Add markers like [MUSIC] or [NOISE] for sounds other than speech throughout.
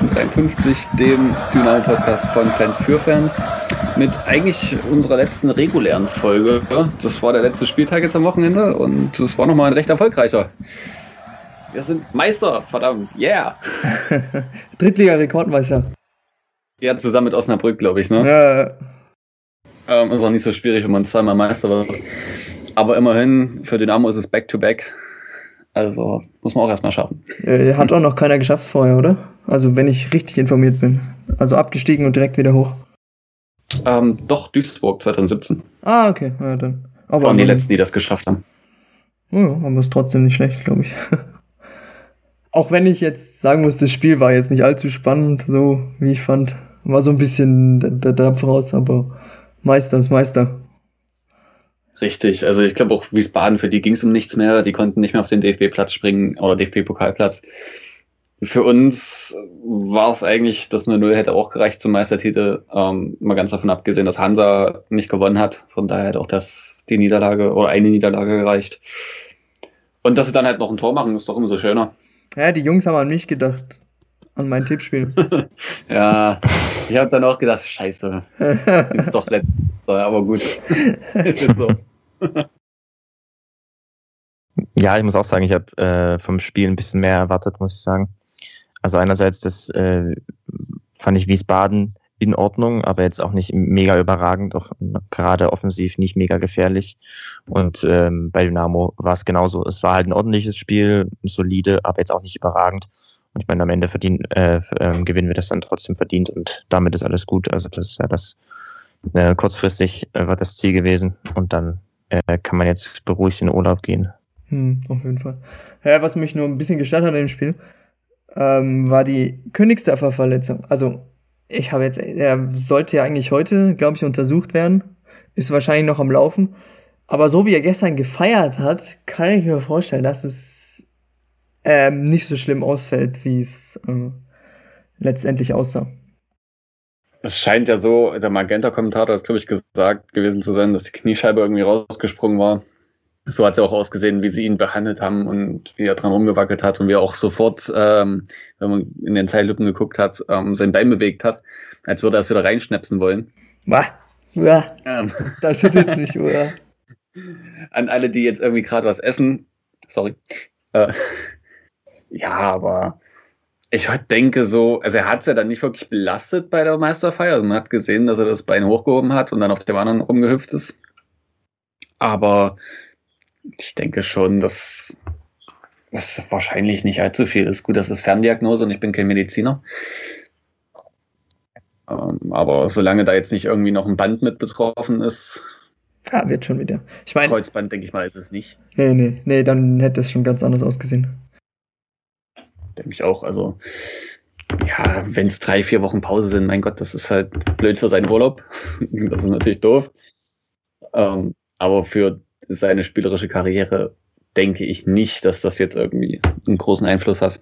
willkommen zu Hashtag SGD1953, dem Dynamo-Podcast von Fans für Fans. Mit eigentlich unserer letzten regulären Folge. Das war der letzte Spieltag jetzt am Wochenende und es war nochmal ein recht erfolgreicher. Wir sind Meister, verdammt, yeah! [LAUGHS] Drittliga-Rekordmeister. Ja, zusammen mit Osnabrück, glaube ich, ne? Ja. Ähm, ist auch nicht so schwierig, wenn man zweimal Meister wird. Aber immerhin, für Dynamo ist es Back-to-Back. -back. Also muss man auch erstmal schaffen. Äh, hat auch noch keiner geschafft vorher, oder? Also wenn ich richtig informiert bin. Also abgestiegen und direkt wieder hoch. Ähm, doch, Duisburg 2017. Ah, okay. Ja, dann. Aber waren die letzten, die das geschafft haben. Ja, aber ist trotzdem nicht schlecht, glaube ich. [LAUGHS] auch wenn ich jetzt sagen muss, das Spiel war jetzt nicht allzu spannend, so wie ich fand. War so ein bisschen der, der Dampf raus, aber Meister ist Meister. Richtig, also ich glaube auch Wiesbaden, für die ging es um nichts mehr. Die konnten nicht mehr auf den DFB-Platz springen oder DFB-Pokalplatz. Für uns war es eigentlich, das 0-0 hätte auch gereicht zum Meistertitel. Ähm, mal ganz davon abgesehen, dass Hansa nicht gewonnen hat. Von daher hätte auch das die Niederlage oder eine Niederlage gereicht. Und dass sie dann halt noch ein Tor machen, ist doch immer so schöner. Ja, die Jungs haben an mich gedacht. An mein Tippspiel. [LAUGHS] ja, ich habe dann auch gedacht, scheiße, ist doch letzter, aber gut. [LAUGHS] ist jetzt so. Ja, ich muss auch sagen, ich habe äh, vom Spiel ein bisschen mehr erwartet, muss ich sagen. Also einerseits, das äh, fand ich Wiesbaden in Ordnung, aber jetzt auch nicht mega überragend, auch gerade offensiv nicht mega gefährlich. Und ähm, bei Dynamo war es genauso. Es war halt ein ordentliches Spiel, solide, aber jetzt auch nicht überragend. Und ich meine, am Ende verdienen, äh, äh, gewinnen wir das dann trotzdem verdient und damit ist alles gut. Also das ist ja das äh, kurzfristig äh, war das Ziel gewesen und dann äh, kann man jetzt beruhigt in den Urlaub gehen. Hm, auf jeden Fall. Ja, was mich nur ein bisschen gestört hat im Spiel, ähm, war die Königsdörfer Verletzung. Also ich habe jetzt, er sollte ja eigentlich heute, glaube ich, untersucht werden, ist wahrscheinlich noch am Laufen. Aber so wie er gestern gefeiert hat, kann ich mir vorstellen, dass es ähm, nicht so schlimm ausfällt, wie es äh, letztendlich aussah. Es scheint ja so, der Magenta-Kommentator hat, glaube ich, gesagt gewesen zu sein, dass die Kniescheibe irgendwie rausgesprungen war. So hat es ja auch ausgesehen, wie sie ihn behandelt haben und wie er dran rumgewackelt hat und wie er auch sofort, ähm, wenn man in den Zeitlupen geguckt hat, ähm, sein Bein bewegt hat, als würde er es wieder reinschnäpsen wollen. Was? Ja, ähm. da schüttelt es mich, oder? [LAUGHS] An alle, die jetzt irgendwie gerade was essen, sorry, äh, ja, aber ich denke so, also er hat es ja dann nicht wirklich belastet bei der Meisterfeier. Also man hat gesehen, dass er das Bein hochgehoben hat und dann auf dem anderen rumgehüpft ist. Aber ich denke schon, dass es wahrscheinlich nicht allzu viel ist. Gut, das ist Ferndiagnose und ich bin kein Mediziner. Ähm, aber solange da jetzt nicht irgendwie noch ein Band mit betroffen ist. Ja, wird schon wieder. Ich meine. Kreuzband, denke ich mal, ist es nicht. Nee, nee, nee, dann hätte es schon ganz anders ausgesehen denke ich auch. Also, ja, wenn es drei, vier Wochen Pause sind, mein Gott, das ist halt blöd für seinen Urlaub. [LAUGHS] das ist natürlich doof. Ähm, aber für seine spielerische Karriere denke ich nicht, dass das jetzt irgendwie einen großen Einfluss hat.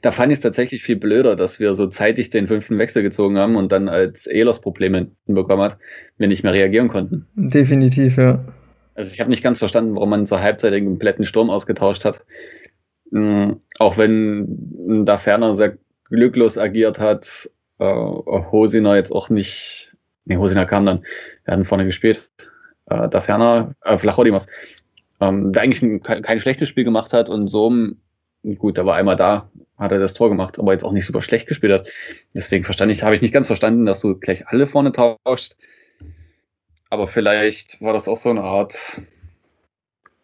Da fand ich es tatsächlich viel blöder, dass wir so zeitig den fünften Wechsel gezogen haben und dann als Elos Probleme bekommen hat, wir nicht mehr reagieren konnten. Definitiv, ja. Also ich habe nicht ganz verstanden, warum man zur Halbzeit den kompletten Sturm ausgetauscht hat. Mhm. Auch wenn da Ferner sehr glücklos agiert hat, äh, Hosiner jetzt auch nicht, nee, Hosiner kam dann, wir hatten vorne gespielt, äh, da Ferner, äh, Flachodimos, ähm, der eigentlich ein, kein, kein, schlechtes Spiel gemacht hat und so, gut, der war einmal da, hat er das Tor gemacht, aber jetzt auch nicht super schlecht gespielt hat. Deswegen verstand ich, habe ich nicht ganz verstanden, dass du gleich alle vorne tauschst. Aber vielleicht war das auch so eine Art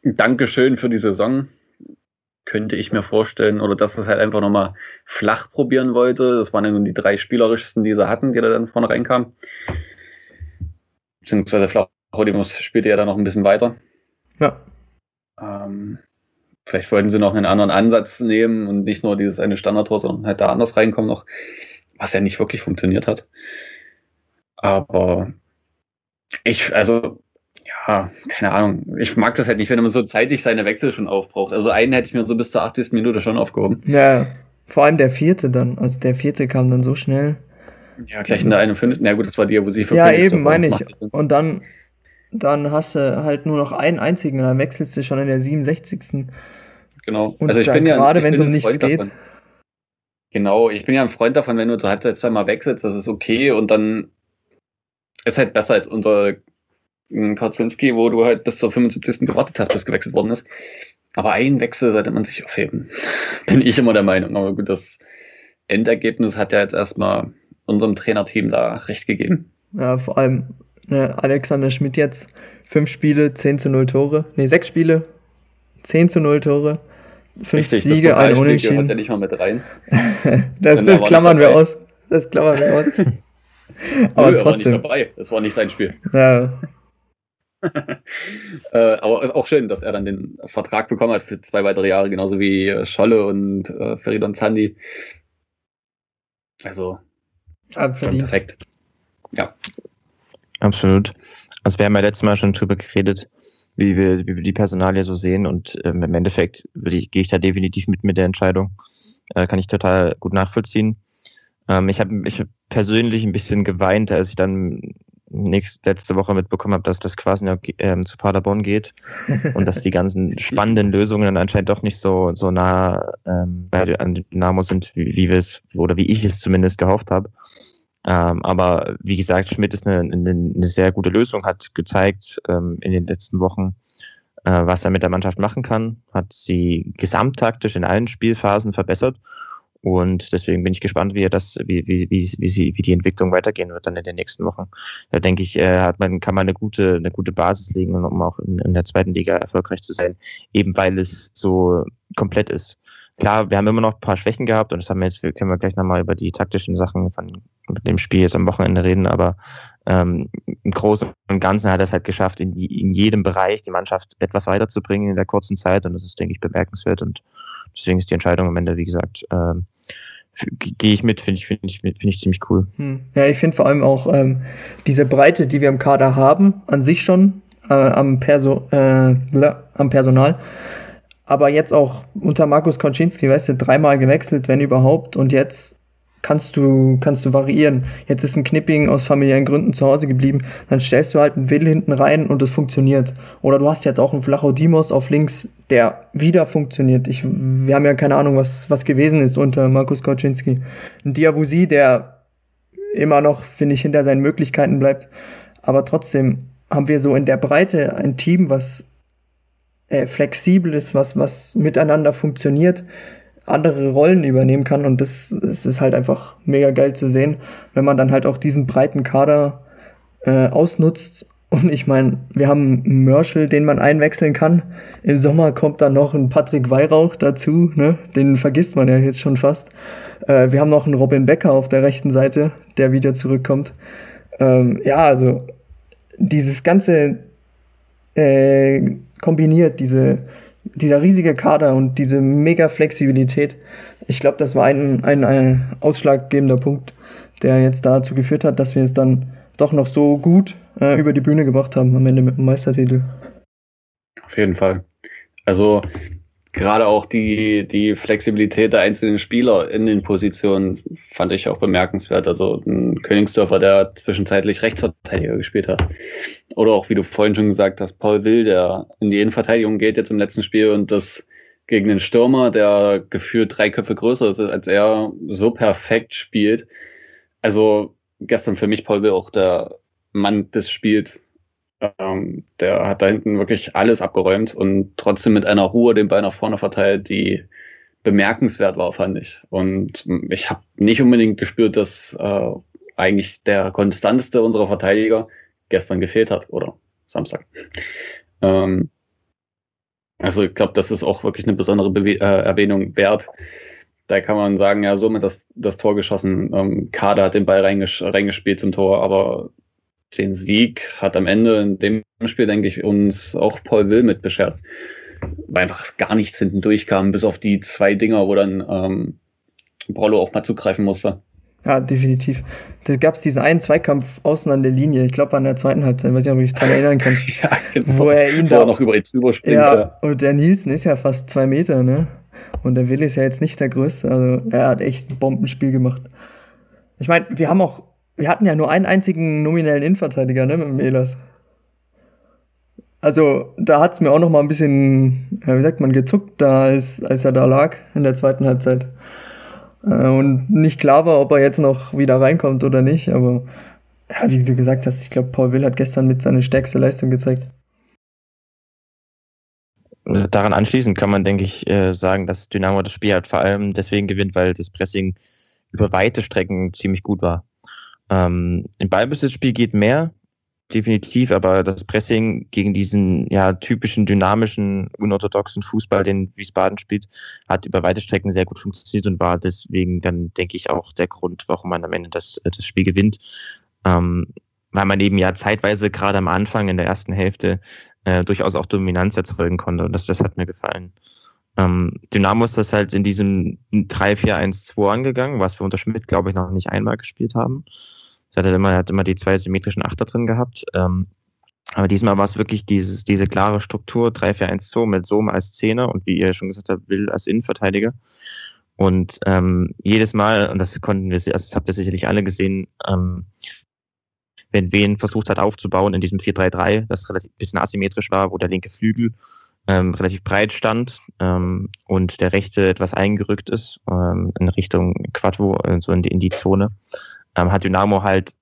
Dankeschön für die Saison könnte ich mir vorstellen, oder dass es halt einfach nochmal flach probieren wollte. Das waren ja nun die drei spielerischsten, die sie hatten, die da dann vorne reinkamen. Beziehungsweise Flachodimus spielte ja dann noch ein bisschen weiter. Ja. Ähm, vielleicht wollten sie noch einen anderen Ansatz nehmen und nicht nur dieses eine Standardtor, sondern halt da anders reinkommen noch, was ja nicht wirklich funktioniert hat. Aber ich, also ja, keine Ahnung. Ich mag das halt nicht, wenn man so zeitig seine Wechsel schon aufbraucht. Also einen hätte ich mir so bis zur 80. Minute schon aufgehoben. Ja, vor allem der vierte dann. Also der vierte kam dann so schnell. Ja, gleich in der 51. Na gut, das war die, wo sie für Ja, eben, meine ich. Und dann, dann hast du halt nur noch einen einzigen und dann wechselst du schon in der 67. Genau. Und also ich bin ja gerade wenn es um nichts geht. Davon. Genau, ich bin ja ein Freund davon, wenn du zur Halbzeit zweimal wechselst, das ist okay und dann ist halt besser als unser Kaczynski, wo du halt bis zur 75. gewartet hast, bis gewechselt worden ist. Aber einen Wechsel sollte man sich aufheben. [LAUGHS] Bin ich immer der Meinung. Aber gut, das Endergebnis hat ja jetzt erstmal unserem Trainerteam da recht gegeben. Ja, vor allem ne, Alexander Schmidt jetzt fünf Spiele, 10 zu 0 Tore. Ne, sechs Spiele, 10 zu 0 Tore. Fünf Richtig, Siege, ein Unentschieden. Hat er nicht mal mit rein. [LAUGHS] das, das klammern wir aus. Das klammern wir aus. [LAUGHS] aber Nö, trotzdem. Er war nicht dabei. Das war nicht sein Spiel. Ja. [LAUGHS] äh, aber ist auch schön, dass er dann den Vertrag bekommen hat für zwei weitere Jahre, genauso wie Scholle und äh, Feridon Zandi. Also, perfekt. Ja. Absolut. Also, wir haben ja letztes Mal schon drüber geredet, wie wir, wie wir die Personalie so sehen und ähm, im Endeffekt ich, gehe ich da definitiv mit mit der Entscheidung. Äh, kann ich total gut nachvollziehen. Ähm, ich habe ich hab persönlich ein bisschen geweint, als ich dann nächst, letzte Woche mitbekommen habe, dass das quasi ähm, zu Paderborn geht [LAUGHS] und dass die ganzen spannenden Lösungen dann anscheinend doch nicht so, so nah ähm, bei, an Dynamo sind, wie, wie wir es oder wie ich es zumindest gehofft habe. Ähm, aber wie gesagt, Schmidt ist eine, eine, eine, sehr gute Lösung, hat gezeigt ähm, in den letzten Wochen, äh, was er mit der Mannschaft machen kann, hat sie gesamttaktisch in allen Spielphasen verbessert und deswegen bin ich gespannt, wie das, wie, wie, wie, wie, sie, wie die Entwicklung weitergehen wird dann in den nächsten Wochen. Da denke ich, äh, hat man, kann man eine gute, eine gute Basis legen, um auch in, in der zweiten Liga erfolgreich zu sein, eben weil es so komplett ist. Klar, wir haben immer noch ein paar Schwächen gehabt und das haben wir jetzt, können wir gleich nochmal über die taktischen Sachen von dem Spiel jetzt am Wochenende reden, aber ähm, im Großen und Ganzen hat er es halt geschafft, in, in jedem Bereich die Mannschaft etwas weiterzubringen in der kurzen Zeit und das ist, denke ich, bemerkenswert und deswegen ist die Entscheidung am Ende, wie gesagt, ähm, gehe ich mit, finde ich, finde ich, finde ich ziemlich cool. Hm. Ja, ich finde vor allem auch ähm, diese Breite, die wir im Kader haben, an sich schon äh, am, Perso äh, am Personal. Aber jetzt auch unter Markus Konczynski, weißt du, dreimal gewechselt, wenn überhaupt. Und jetzt kannst du, kannst du variieren. Jetzt ist ein Knipping aus familiären Gründen zu Hause geblieben, dann stellst du halt einen Will hinten rein und es funktioniert. Oder du hast jetzt auch einen Flachodimos auf links, der wieder funktioniert. Ich, wir haben ja keine Ahnung, was, was gewesen ist unter Markus Koczynski. Ein Diabusi, der immer noch, finde ich, hinter seinen Möglichkeiten bleibt. Aber trotzdem haben wir so in der Breite ein Team, was äh, flexibel ist, was, was miteinander funktioniert andere Rollen übernehmen kann und das, das ist halt einfach mega geil zu sehen, wenn man dann halt auch diesen breiten Kader äh, ausnutzt. Und ich meine, wir haben einen Merschel, den man einwechseln kann. Im Sommer kommt dann noch ein Patrick Weihrauch dazu, ne? Den vergisst man ja jetzt schon fast. Äh, wir haben noch einen Robin Becker auf der rechten Seite, der wieder zurückkommt. Ähm, ja, also dieses ganze äh, kombiniert, diese dieser riesige Kader und diese mega Flexibilität, ich glaube, das war ein, ein, ein, ausschlaggebender Punkt, der jetzt dazu geführt hat, dass wir es dann doch noch so gut äh, über die Bühne gebracht haben am Ende mit dem Meistertitel. Auf jeden Fall. Also gerade auch die, die Flexibilität der einzelnen Spieler in den Positionen fand ich auch bemerkenswert. Also ein Königsdörfer, der zwischenzeitlich Rechtsverteidiger gespielt hat. Oder auch, wie du vorhin schon gesagt hast, Paul Will, der in die Innenverteidigung geht jetzt im letzten Spiel und das gegen den Stürmer, der gefühlt drei Köpfe größer ist als er, so perfekt spielt. Also gestern für mich Paul Will auch der Mann des Spiels. Ähm, der hat da hinten wirklich alles abgeräumt und trotzdem mit einer Ruhe den Ball nach vorne verteilt, die bemerkenswert war, fand ich. Und ich habe nicht unbedingt gespürt, dass äh, eigentlich der konstanteste unserer Verteidiger gestern gefehlt hat oder Samstag. Ähm, also ich glaube, das ist auch wirklich eine besondere Bewe äh, Erwähnung wert. Da kann man sagen, ja, somit das, das Tor geschossen. Ähm, Kader hat den Ball reinges reingespielt zum Tor, aber den Sieg hat am Ende in dem Spiel, denke ich, uns auch Paul Will mit beschert. Weil einfach gar nichts hinten durchkam, bis auf die zwei Dinger, wo dann ähm, Brollo auch mal zugreifen musste. Ja, definitiv. Da gab es diesen einen Zweikampf außen an der Linie, ich glaube an der zweiten Halbzeit, weiß nicht, ob ich mich daran erinnern kann. [LAUGHS] ja, genau. Wo er ihn wo da noch über ihn drüber springt. Ja, ja, und der Nielsen ist ja fast zwei Meter, ne? Und der Will ist ja jetzt nicht der Größte. Also er hat echt ein Bombenspiel gemacht. Ich meine, wir haben auch wir hatten ja nur einen einzigen nominellen Innenverteidiger, ne, mit dem Elas. Also, da hat's mir auch noch mal ein bisschen, wie sagt man, gezuckt, da als, als er da lag in der zweiten Halbzeit. Äh, und nicht klar war, ob er jetzt noch wieder reinkommt oder nicht, aber ja, wie du gesagt hast, ich glaube, Paul Will hat gestern mit seine stärkste Leistung gezeigt. Daran anschließend kann man, denke ich, äh, sagen, dass Dynamo das Spiel halt vor allem deswegen gewinnt, weil das Pressing über weite Strecken ziemlich gut war. Ähm, Im Ballbesitzspiel geht mehr, definitiv, aber das Pressing gegen diesen ja, typischen, dynamischen, unorthodoxen Fußball, den Wiesbaden spielt, hat über weite Strecken sehr gut funktioniert und war deswegen dann, denke ich, auch der Grund, warum man am Ende das, das Spiel gewinnt. Ähm, weil man eben ja zeitweise gerade am Anfang in der ersten Hälfte äh, durchaus auch Dominanz erzeugen konnte. Und das, das hat mir gefallen. Ähm, Dynamo ist das halt in diesem 3-4-1-2 angegangen, was wir unter Schmidt, glaube ich, noch nicht einmal gespielt haben. Es hat immer, er hat immer die zwei symmetrischen Achter drin gehabt. Ähm, aber diesmal war es wirklich dieses, diese klare Struktur, 3-4-1-2 mit Sohm als Zehner und wie ihr schon gesagt habt, Will als Innenverteidiger. Und ähm, jedes Mal, und das konnten wir, also das habt ihr sicherlich alle gesehen, ähm, wenn Wen versucht hat aufzubauen in diesem 4-3-3, das relativ ein bisschen asymmetrisch war, wo der linke Flügel ähm, relativ breit stand ähm, und der rechte etwas eingerückt ist ähm, in Richtung äh, so in die, in die Zone, ähm, hat Dynamo halt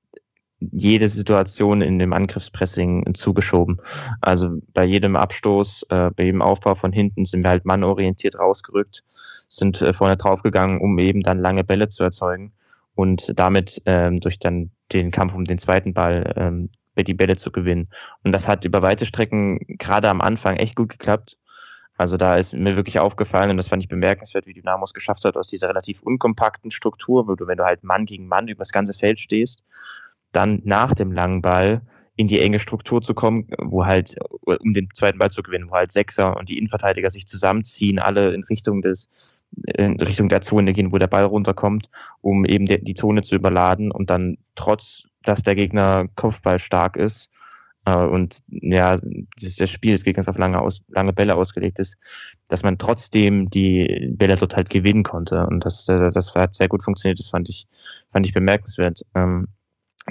jede Situation in dem Angriffspressing zugeschoben. Also bei jedem Abstoß, äh, bei jedem Aufbau von hinten sind wir halt mannorientiert rausgerückt, sind äh, vorne draufgegangen, um eben dann lange Bälle zu erzeugen und damit ähm, durch dann den Kampf um den zweiten Ball ähm, die Bälle zu gewinnen. Und das hat über weite Strecken gerade am Anfang echt gut geklappt. Also da ist mir wirklich aufgefallen und das fand ich bemerkenswert, wie Dynamo es geschafft hat, aus dieser relativ unkompakten Struktur, wo du, wenn du halt Mann gegen Mann über das ganze Feld stehst, dann nach dem langen Ball in die enge Struktur zu kommen, wo halt, um den zweiten Ball zu gewinnen, wo halt Sechser und die Innenverteidiger sich zusammenziehen, alle in Richtung des in Richtung der Zone gehen, wo der Ball runterkommt, um eben die, die Zone zu überladen und dann trotz, dass der Gegner Kopfball stark ist äh, und ja, das, das Spiel des Gegners auf lange, aus, lange Bälle ausgelegt ist, dass man trotzdem die Bälle dort halt gewinnen konnte und das, das, das hat sehr gut funktioniert, das fand ich, fand ich bemerkenswert. Ähm,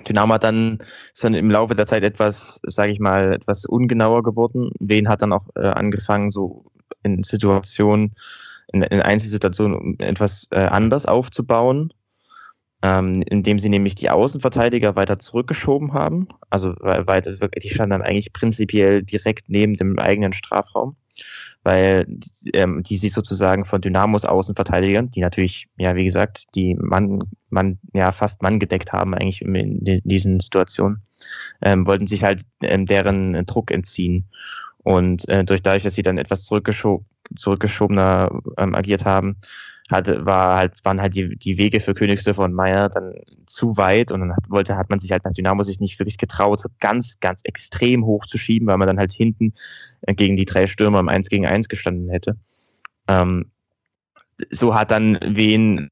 Dynamo hat dann, ist dann im Laufe der Zeit etwas, sage ich mal, etwas ungenauer geworden. Wen hat dann auch äh, angefangen, so in Situationen, in, in Einzelsituationen etwas äh, anders aufzubauen, ähm, indem sie nämlich die Außenverteidiger weiter zurückgeschoben haben. Also weil, die standen dann eigentlich prinzipiell direkt neben dem eigenen Strafraum, weil ähm, die sich sozusagen von Dynamos Außenverteidigern, die natürlich, ja wie gesagt, die Mann, Mann, ja fast Mann gedeckt haben eigentlich in, in diesen Situationen, ähm, wollten sich halt ähm, deren Druck entziehen. Und äh, durch dadurch, dass sie dann etwas zurückgeschoben zurückgeschobener ähm, agiert haben, hatte, war halt, waren halt die, die Wege für Königsdörfer und Meier dann zu weit und dann hat, wollte, hat man sich halt nach Dynamo sich nicht wirklich getraut, ganz, ganz extrem hoch zu schieben, weil man dann halt hinten äh, gegen die drei Stürmer im 1 gegen 1 gestanden hätte. Ähm, so hat dann Wen,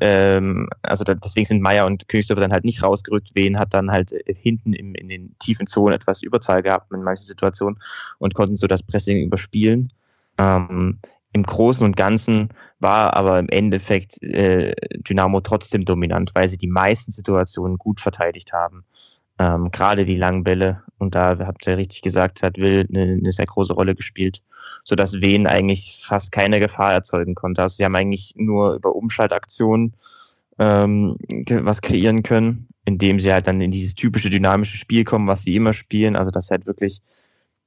ähm, also da, deswegen sind Meier und Königsdörfer dann halt nicht rausgerückt. Wen hat dann halt äh, hinten im, in den tiefen Zonen etwas Überzahl gehabt in manchen Situationen und konnten so das Pressing überspielen. Ähm, Im Großen und Ganzen war aber im Endeffekt äh, Dynamo trotzdem dominant, weil sie die meisten Situationen gut verteidigt haben. Ähm, Gerade die langen Bälle, und da habt ihr richtig gesagt, hat Will eine, eine sehr große Rolle gespielt, sodass Wen eigentlich fast keine Gefahr erzeugen konnte. Also sie haben eigentlich nur über Umschaltaktionen ähm, was kreieren können, indem sie halt dann in dieses typische dynamische Spiel kommen, was sie immer spielen. Also dass halt wirklich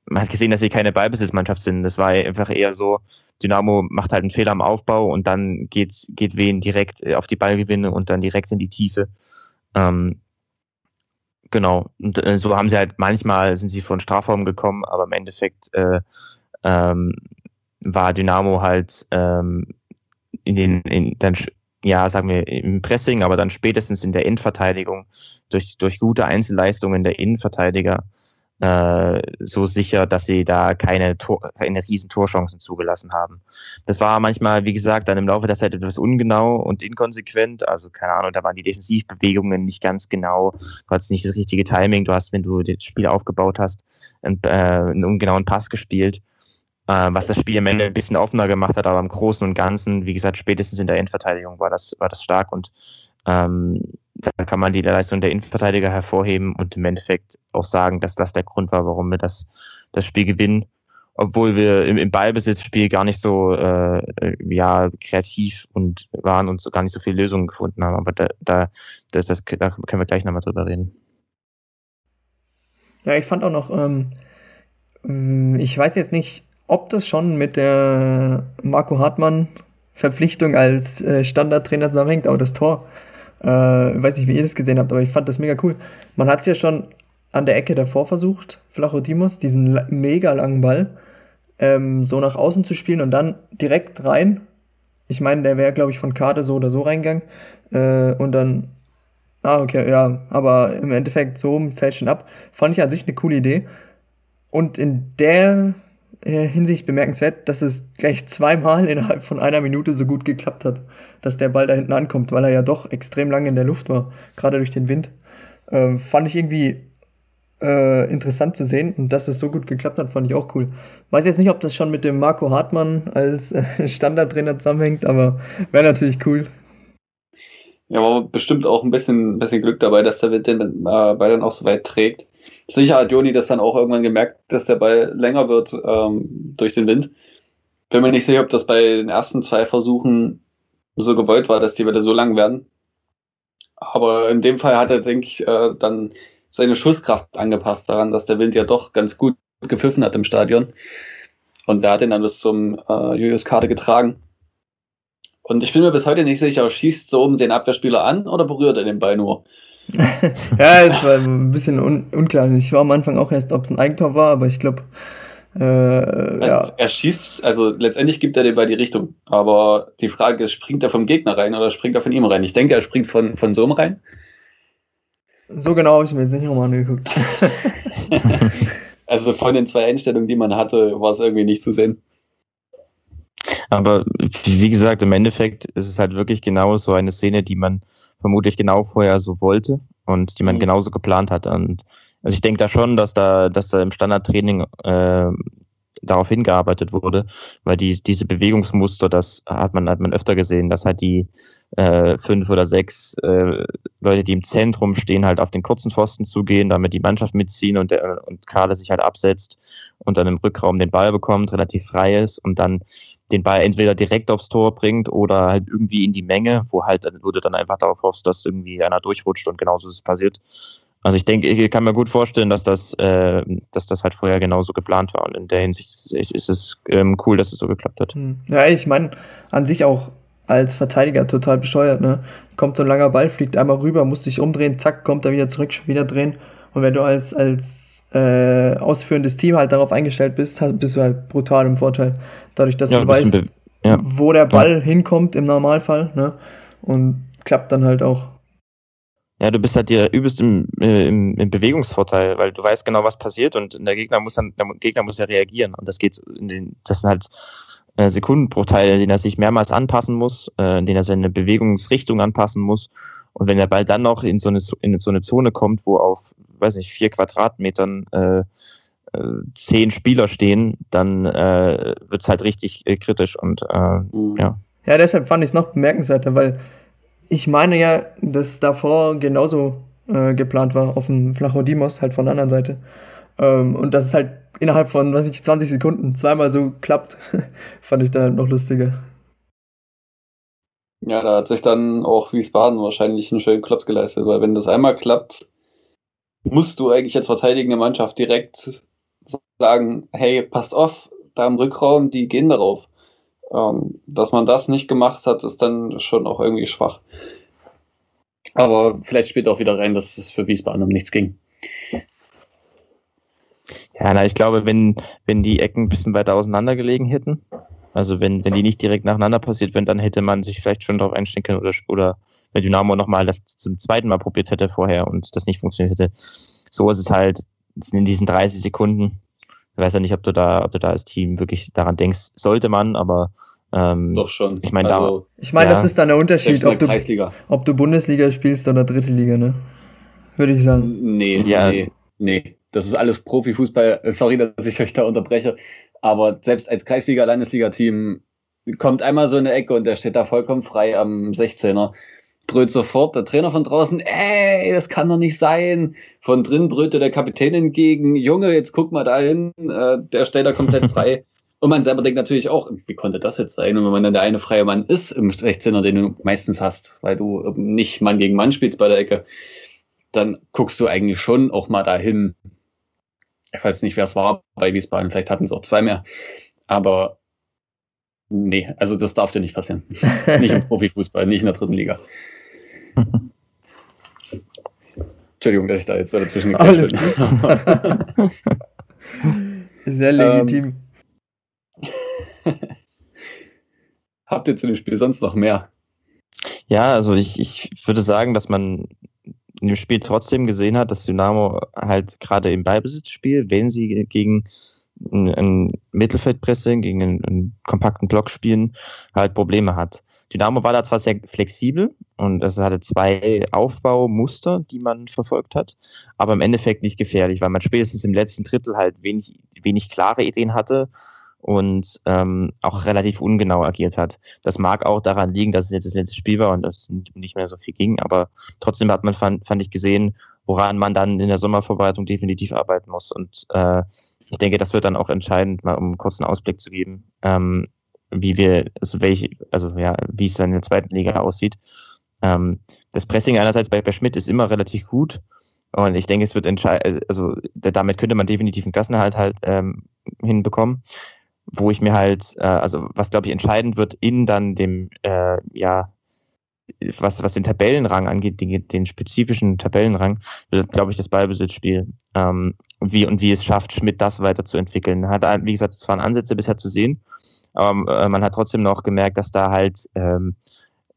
man hat gesehen, dass sie keine Ballbesitzmannschaft sind. Das war einfach eher so, Dynamo macht halt einen Fehler am Aufbau und dann geht's, geht Wen direkt äh, auf die Ballgewinne und dann direkt in die Tiefe. Ähm, genau. Und äh, so haben sie halt manchmal sind sie von Strafraum gekommen, aber im Endeffekt äh, ähm, war Dynamo halt ähm, in den, in, dann, ja, sagen wir, im Pressing, aber dann spätestens in der Innenverteidigung durch, durch gute Einzelleistungen der Innenverteidiger äh, so sicher, dass sie da keine, Tor, keine riesen Torchancen zugelassen haben. Das war manchmal, wie gesagt, dann im Laufe der Zeit etwas ungenau und inkonsequent. Also keine Ahnung, da waren die Defensivbewegungen nicht ganz genau. Du hattest nicht das richtige Timing. Du hast, wenn du das Spiel aufgebaut hast, einen, äh, einen ungenauen Pass gespielt äh, was das Spiel am Ende ein bisschen offener gemacht hat, aber im Großen und Ganzen, wie gesagt, spätestens in der Endverteidigung war das, war das stark und ähm, da kann man die Leistung der Innenverteidiger hervorheben und im Endeffekt auch sagen, dass das der Grund war, warum wir das, das Spiel gewinnen. obwohl wir im, im Ballbesitzspiel gar nicht so äh, ja, kreativ und waren und so gar nicht so viele Lösungen gefunden haben. Aber da, da, das, das, da können wir gleich nochmal drüber reden. Ja, ich fand auch noch, ähm, mm, ich weiß jetzt nicht, ob das schon mit der Marco Hartmann Verpflichtung als äh, Standardtrainer zusammenhängt, aber das Tor, äh, weiß nicht, wie ihr das gesehen habt, aber ich fand das mega cool. Man hat es ja schon an der Ecke davor versucht, Flachotimos, diesen mega langen Ball ähm, so nach außen zu spielen und dann direkt rein. Ich meine, der wäre, glaube ich, von Karte so oder so reingegangen. Äh, und dann, ah, okay, ja, aber im Endeffekt so fälschen ab. Fand ich an sich eine coole Idee. Und in der Hinsicht bemerkenswert, dass es gleich zweimal innerhalb von einer Minute so gut geklappt hat, dass der Ball da hinten ankommt, weil er ja doch extrem lange in der Luft war, gerade durch den Wind. Ähm, fand ich irgendwie äh, interessant zu sehen und dass es so gut geklappt hat, fand ich auch cool. Weiß jetzt nicht, ob das schon mit dem Marco Hartmann als äh, Standardtrainer zusammenhängt, aber wäre natürlich cool. Ja, war bestimmt auch ein bisschen, bisschen Glück dabei, dass der Wind den äh, Ball dann auch so weit trägt. Sicher hat Joni das dann auch irgendwann gemerkt, dass der Ball länger wird ähm, durch den Wind. Bin mir nicht sicher, ob das bei den ersten zwei Versuchen so gewollt war, dass die Welle so lang werden. Aber in dem Fall hat er, denke ich, äh, dann seine Schusskraft angepasst daran, dass der Wind ja doch ganz gut gepfiffen hat im Stadion. Und der hat ihn dann bis zum äh, Julius Karte getragen. Und ich bin mir bis heute nicht sicher, schießt so um den Abwehrspieler an oder berührt er den Ball nur? [LAUGHS] ja, es war ein bisschen un unklar. Ich war am Anfang auch erst, ob es ein Eigentor war, aber ich glaube, äh, also ja. Er schießt, also letztendlich gibt er den Ball die Richtung. Aber die Frage ist, springt er vom Gegner rein oder springt er von ihm rein? Ich denke, er springt von, von so rein. So genau habe ich mir jetzt nicht nochmal angeguckt. [LAUGHS] also von den zwei Einstellungen, die man hatte, war es irgendwie nicht zu sehen. Aber wie gesagt, im Endeffekt ist es halt wirklich genau so eine Szene, die man vermutlich genau vorher so wollte und die man mhm. genauso geplant hat. Und also ich denke da schon, dass da, dass da im Standardtraining äh, darauf hingearbeitet wurde, weil die, diese Bewegungsmuster, das hat man, hat man öfter gesehen, dass halt die äh, fünf oder sechs äh, Leute, die im Zentrum stehen, halt auf den kurzen Pfosten zugehen, damit die Mannschaft mitziehen und, der, und Kahle sich halt absetzt und dann im Rückraum den Ball bekommt, relativ frei ist und dann den Ball entweder direkt aufs Tor bringt oder halt irgendwie in die Menge, wo halt, wo du dann einfach darauf hoffst, dass irgendwie einer durchrutscht und genauso ist es passiert. Also ich denke, ich kann mir gut vorstellen, dass das, äh, dass das halt vorher genauso geplant war. Und in der Hinsicht ist, es ähm, cool, dass es so geklappt hat. Hm. Ja, ich meine, an sich auch als Verteidiger total bescheuert, ne? Kommt so ein langer Ball, fliegt einmal rüber, muss sich umdrehen, zack, kommt er wieder zurück, wieder drehen. Und wenn du als, als äh, ausführendes Team halt darauf eingestellt bist, bist du halt brutal im Vorteil. Dadurch, dass ja, du weißt, ja. wo der Ball ja. hinkommt im Normalfall, ne? Und klappt dann halt auch. Ja, du bist halt dir übelst im, äh, im, im, Bewegungsvorteil, weil du weißt genau, was passiert und der Gegner muss dann, der Gegner muss ja reagieren. Und das geht in den, das sind halt äh, Sekundenbruchteile, in denen er sich mehrmals anpassen muss, äh, in denen er seine Bewegungsrichtung anpassen muss. Und wenn der Ball dann noch in so eine, in so eine Zone kommt, wo auf, weiß nicht, vier Quadratmetern äh, äh zehn Spieler stehen, dann äh, wird es halt richtig äh, kritisch und äh, mhm. ja. Ja, deshalb fand ich es noch bemerkenswerter, weil ich meine ja, dass davor genauso äh, geplant war auf dem Flachodimos, halt von der anderen Seite. Ähm, und dass es halt innerhalb von, weiß ich, 20 Sekunden zweimal so klappt, [LAUGHS] fand ich dann noch lustiger. Ja, da hat sich dann auch Wiesbaden wahrscheinlich einen schönen Klops geleistet, weil wenn das einmal klappt, musst du eigentlich als verteidigende Mannschaft direkt sagen, hey, passt auf, da im Rückraum, die gehen darauf. Ähm, dass man das nicht gemacht hat, ist dann schon auch irgendwie schwach. Aber vielleicht spielt auch wieder rein, dass es für Wiesbaden um nichts ging. Ja, na, ich glaube, wenn, wenn die Ecken ein bisschen weiter auseinander gelegen hätten, also wenn, wenn die nicht direkt nacheinander passiert wären, dann hätte man sich vielleicht schon darauf einstellen können oder, oder wenn Dynamo nochmal das zum zweiten Mal probiert hätte vorher und das nicht funktioniert hätte. So ist es halt in diesen 30 Sekunden ich weiß ja nicht, ob du da, ob du da als Team wirklich daran denkst, sollte man, aber ähm, doch schon. Ich meine, also, da, ich meine, ja, das ist dann der Unterschied, ob du, ob du Bundesliga spielst oder dritte Liga, ne? Würde ich sagen. Nee, ja. nee, nee. Das ist alles Profifußball. Sorry, dass ich euch da unterbreche. Aber selbst als Kreisliga, Landesliga-Team kommt einmal so eine Ecke und der steht da vollkommen frei am 16er. Brüllt sofort der Trainer von draußen, ey, das kann doch nicht sein. Von drin brüllte der Kapitän entgegen, Junge, jetzt guck mal dahin, äh, der stellt da komplett frei. [LAUGHS] Und man selber denkt natürlich auch, wie konnte das jetzt sein? Und wenn man dann der eine freie Mann ist im 16er, den du meistens hast, weil du nicht Mann gegen Mann spielst bei der Ecke, dann guckst du eigentlich schon auch mal dahin. Ich weiß nicht, wer es war bei Wiesbaden, vielleicht hatten es auch zwei mehr. Aber nee, also das darf dir nicht passieren. [LAUGHS] nicht im Profifußball, nicht in der dritten Liga. Entschuldigung, dass ich da jetzt dazwischen Alles bin. [LAUGHS] Sehr legitim. Ähm, [LAUGHS] habt ihr zu dem Spiel sonst noch mehr? Ja, also ich, ich würde sagen, dass man in dem Spiel trotzdem gesehen hat, dass Dynamo halt gerade im Ballbesitzspiel, wenn sie gegen ein, ein Mittelfeldpressing, gegen einen, einen, kompakten Block spielen, halt Probleme hat. Dynamo war da zwar sehr flexibel und es hatte zwei Aufbaumuster, die man verfolgt hat, aber im Endeffekt nicht gefährlich, weil man spätestens im letzten Drittel halt wenig, wenig klare Ideen hatte und ähm, auch relativ ungenau agiert hat. Das mag auch daran liegen, dass es jetzt das letzte Spiel war und es nicht mehr so viel ging, aber trotzdem hat man, fand, fand ich gesehen, woran man dann in der Sommervorbereitung definitiv arbeiten muss. Und äh, ich denke, das wird dann auch entscheidend, mal um einen kurzen Ausblick zu geben, ähm, wie wir, also welche, also ja, wie es dann in der zweiten Liga aussieht. Ähm, das Pressing einerseits bei, bei Schmidt ist immer relativ gut. Und ich denke, es wird entscheidend, also damit könnte man definitiv einen Klassenerhalt halt ähm, hinbekommen wo ich mir halt, äh, also was glaube ich entscheidend wird in dann dem, äh, ja, was, was den Tabellenrang angeht, den, den spezifischen Tabellenrang, glaube ich, das Ballbesitzspiel. Ähm, wie und wie es schafft, Schmidt das weiterzuentwickeln. Hat, wie gesagt, es waren Ansätze bisher zu sehen, aber äh, man hat trotzdem noch gemerkt, dass da halt ähm,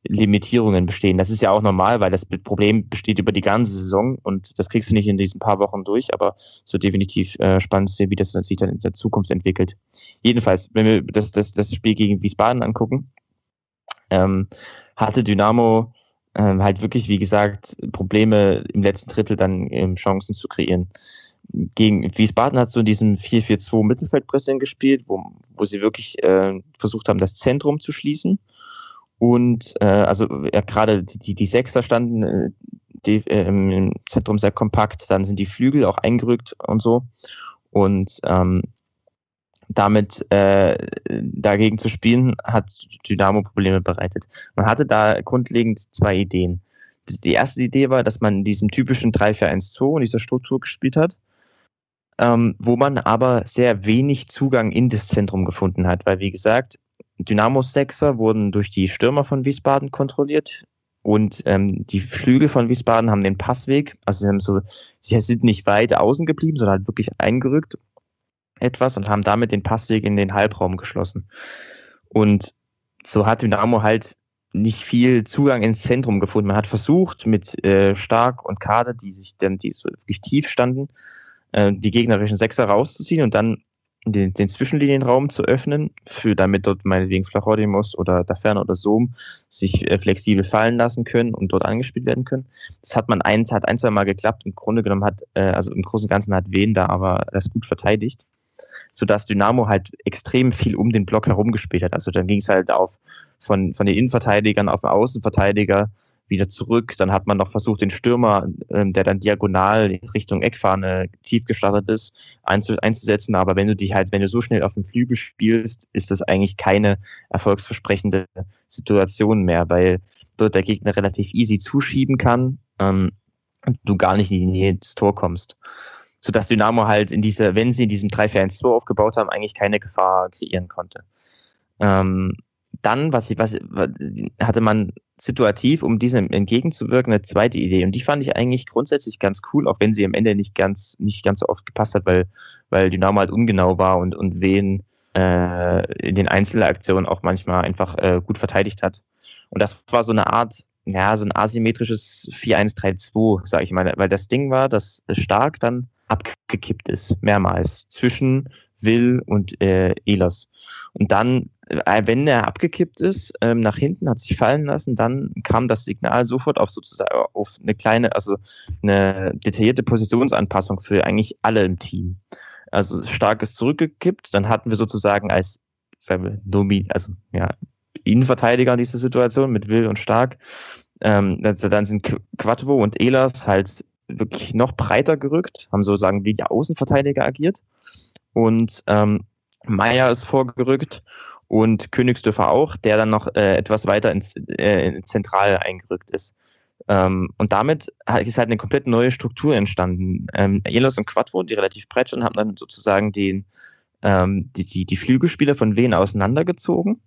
Limitierungen bestehen. Das ist ja auch normal, weil das Problem besteht über die ganze Saison und das kriegst du nicht in diesen paar Wochen durch, aber es wird definitiv äh, spannend sehen, wie das sich dann in der Zukunft entwickelt. Jedenfalls, wenn wir das, das, das Spiel gegen Wiesbaden angucken, ähm, hatte Dynamo ähm, halt wirklich, wie gesagt, Probleme im letzten Drittel dann ähm, Chancen zu kreieren. Gegen Wiesbaden hat so in diesem 4-4-2 Mittelfeldpressing gespielt, wo, wo sie wirklich äh, versucht haben, das Zentrum zu schließen und äh, also ja, gerade die, die, Sechser standen äh, die, äh, im Zentrum sehr kompakt, dann sind die Flügel auch eingerückt und so. Und ähm, damit äh, dagegen zu spielen, hat Dynamo Probleme bereitet. Man hatte da grundlegend zwei Ideen. Die erste Idee war, dass man in diesem typischen 3-4-1-2 in dieser Struktur gespielt hat, ähm, wo man aber sehr wenig Zugang in das Zentrum gefunden hat, weil wie gesagt, Dynamos Sechser wurden durch die Stürmer von Wiesbaden kontrolliert und ähm, die Flügel von Wiesbaden haben den Passweg, also sie, so, sie sind nicht weit außen geblieben, sondern halt wirklich eingerückt etwas und haben damit den Passweg in den Halbraum geschlossen. Und so hat Dynamo halt nicht viel Zugang ins Zentrum gefunden. Man hat versucht, mit äh, Stark und Kader, die sich dann, die so wirklich tief standen, äh, die gegnerischen Sechser rauszuziehen und dann den, den Zwischenlinienraum zu öffnen, für damit dort meinetwegen Flachodimus oder Daferne oder Zoom sich äh, flexibel fallen lassen können und dort angespielt werden können. Das hat man ein, hat ein, zwei Mal geklappt. Im Grunde genommen hat, äh, also im Großen und Ganzen hat Wen da aber das gut verteidigt, sodass Dynamo halt extrem viel um den Block herum gespielt hat. Also dann ging es halt auf von, von den Innenverteidigern auf den Außenverteidiger, wieder zurück. Dann hat man noch versucht, den Stürmer, ähm, der dann diagonal Richtung Eckfahne tief gestartet ist, einzusetzen. Aber wenn du dich halt, wenn du so schnell auf dem Flügel spielst, ist das eigentlich keine erfolgsversprechende Situation mehr, weil dort der Gegner relativ easy zuschieben kann ähm, und du gar nicht in die Nähe des Tor kommst. Sodass Dynamo halt in dieser, wenn sie in diesem 3-4-1-2 aufgebaut haben, eigentlich keine Gefahr kreieren konnte. Ähm, dann, was, was hatte man situativ, um diesem entgegenzuwirken, eine zweite Idee. Und die fand ich eigentlich grundsätzlich ganz cool, auch wenn sie am Ende nicht ganz, nicht ganz so oft gepasst hat, weil, weil Dynamo halt ungenau war und, und wen äh, in den Einzelaktionen auch manchmal einfach äh, gut verteidigt hat. Und das war so eine Art, ja, so ein asymmetrisches 4-1-3-2, sage ich mal, weil das Ding war, dass Stark dann abgekippt ist, mehrmals, zwischen Will und äh, Elas. Und dann, wenn er abgekippt ist, ähm, nach hinten, hat sich fallen lassen, dann kam das Signal sofort auf sozusagen auf eine kleine, also eine detaillierte Positionsanpassung für eigentlich alle im Team. Also stark ist zurückgekippt, dann hatten wir sozusagen als sagen wir, also ja, Innenverteidiger in dieser Situation mit Will und Stark Ähm, dann sind Quattro und Elas halt wirklich noch breiter gerückt, haben sozusagen wie die Außenverteidiger agiert. Und ähm, Meier ist vorgerückt und Königsdörfer auch, der dann noch äh, etwas weiter ins äh, Zentral eingerückt ist. Ähm, und damit ist halt eine komplett neue Struktur entstanden. Ähm, Elos und Quattro, die relativ breit standen, haben dann sozusagen den, ähm, die, die, die Flügelspieler von Wien auseinandergezogen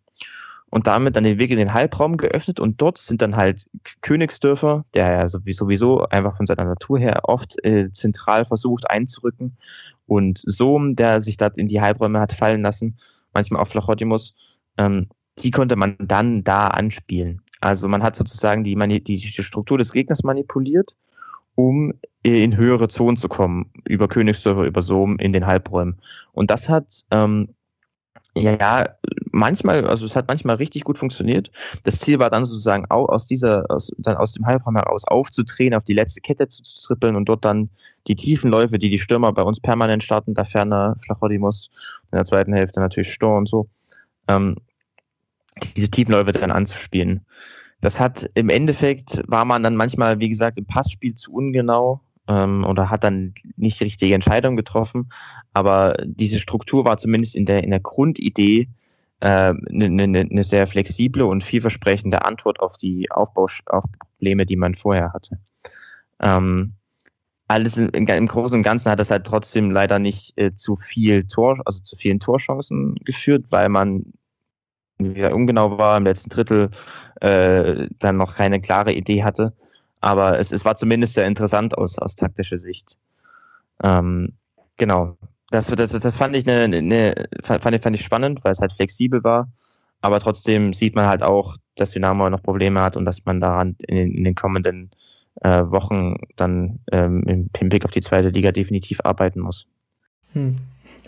und damit dann den Weg in den Halbraum geöffnet und dort sind dann halt Königsdörfer, der ja sowieso einfach von seiner Natur her oft äh, zentral versucht einzurücken und Sohm, der sich da in die Halbräume hat fallen lassen, manchmal auch Flachotimus, ähm, die konnte man dann da anspielen. Also man hat sozusagen die, die, die Struktur des Gegners manipuliert, um in höhere Zonen zu kommen, über Königsdörfer, über Sohm in den Halbräumen. Und das hat ähm, ja, manchmal, also es hat manchmal richtig gut funktioniert. Das Ziel war dann sozusagen auch aus dieser, aus, dann aus dem Halbraum heraus aufzudrehen, auf die letzte Kette zu, zu trippeln und dort dann die tiefen Läufe, die die Stürmer bei uns permanent starten, da ferner Flachodimus, in der zweiten Hälfte natürlich Stor und so, ähm, diese tiefen Läufe dann anzuspielen. Das hat im Endeffekt, war man dann manchmal, wie gesagt, im Passspiel zu ungenau, ähm, oder hat dann nicht die richtige Entscheidung getroffen. Aber diese Struktur war zumindest in der, in der Grundidee eine äh, ne, ne, ne, sehr flexible und vielversprechende Antwort auf die Aufbauprobleme, die man vorher hatte. Ähm, alles im, im, Großen und Ganzen hat das halt trotzdem leider nicht äh, zu viel Tor, also zu vielen Torchancen geführt, weil man wieder ungenau war im letzten Drittel, äh, dann noch keine klare Idee hatte. Aber es, es war zumindest sehr interessant aus, aus taktischer Sicht. Ähm, genau. Das, das, das fand ich eine, eine, fand, fand ich spannend, weil es halt flexibel war. Aber trotzdem sieht man halt auch, dass Dynamo noch Probleme hat und dass man daran in, den, in den kommenden äh, Wochen dann ähm, im, im Blick auf die zweite Liga definitiv arbeiten muss. Hm.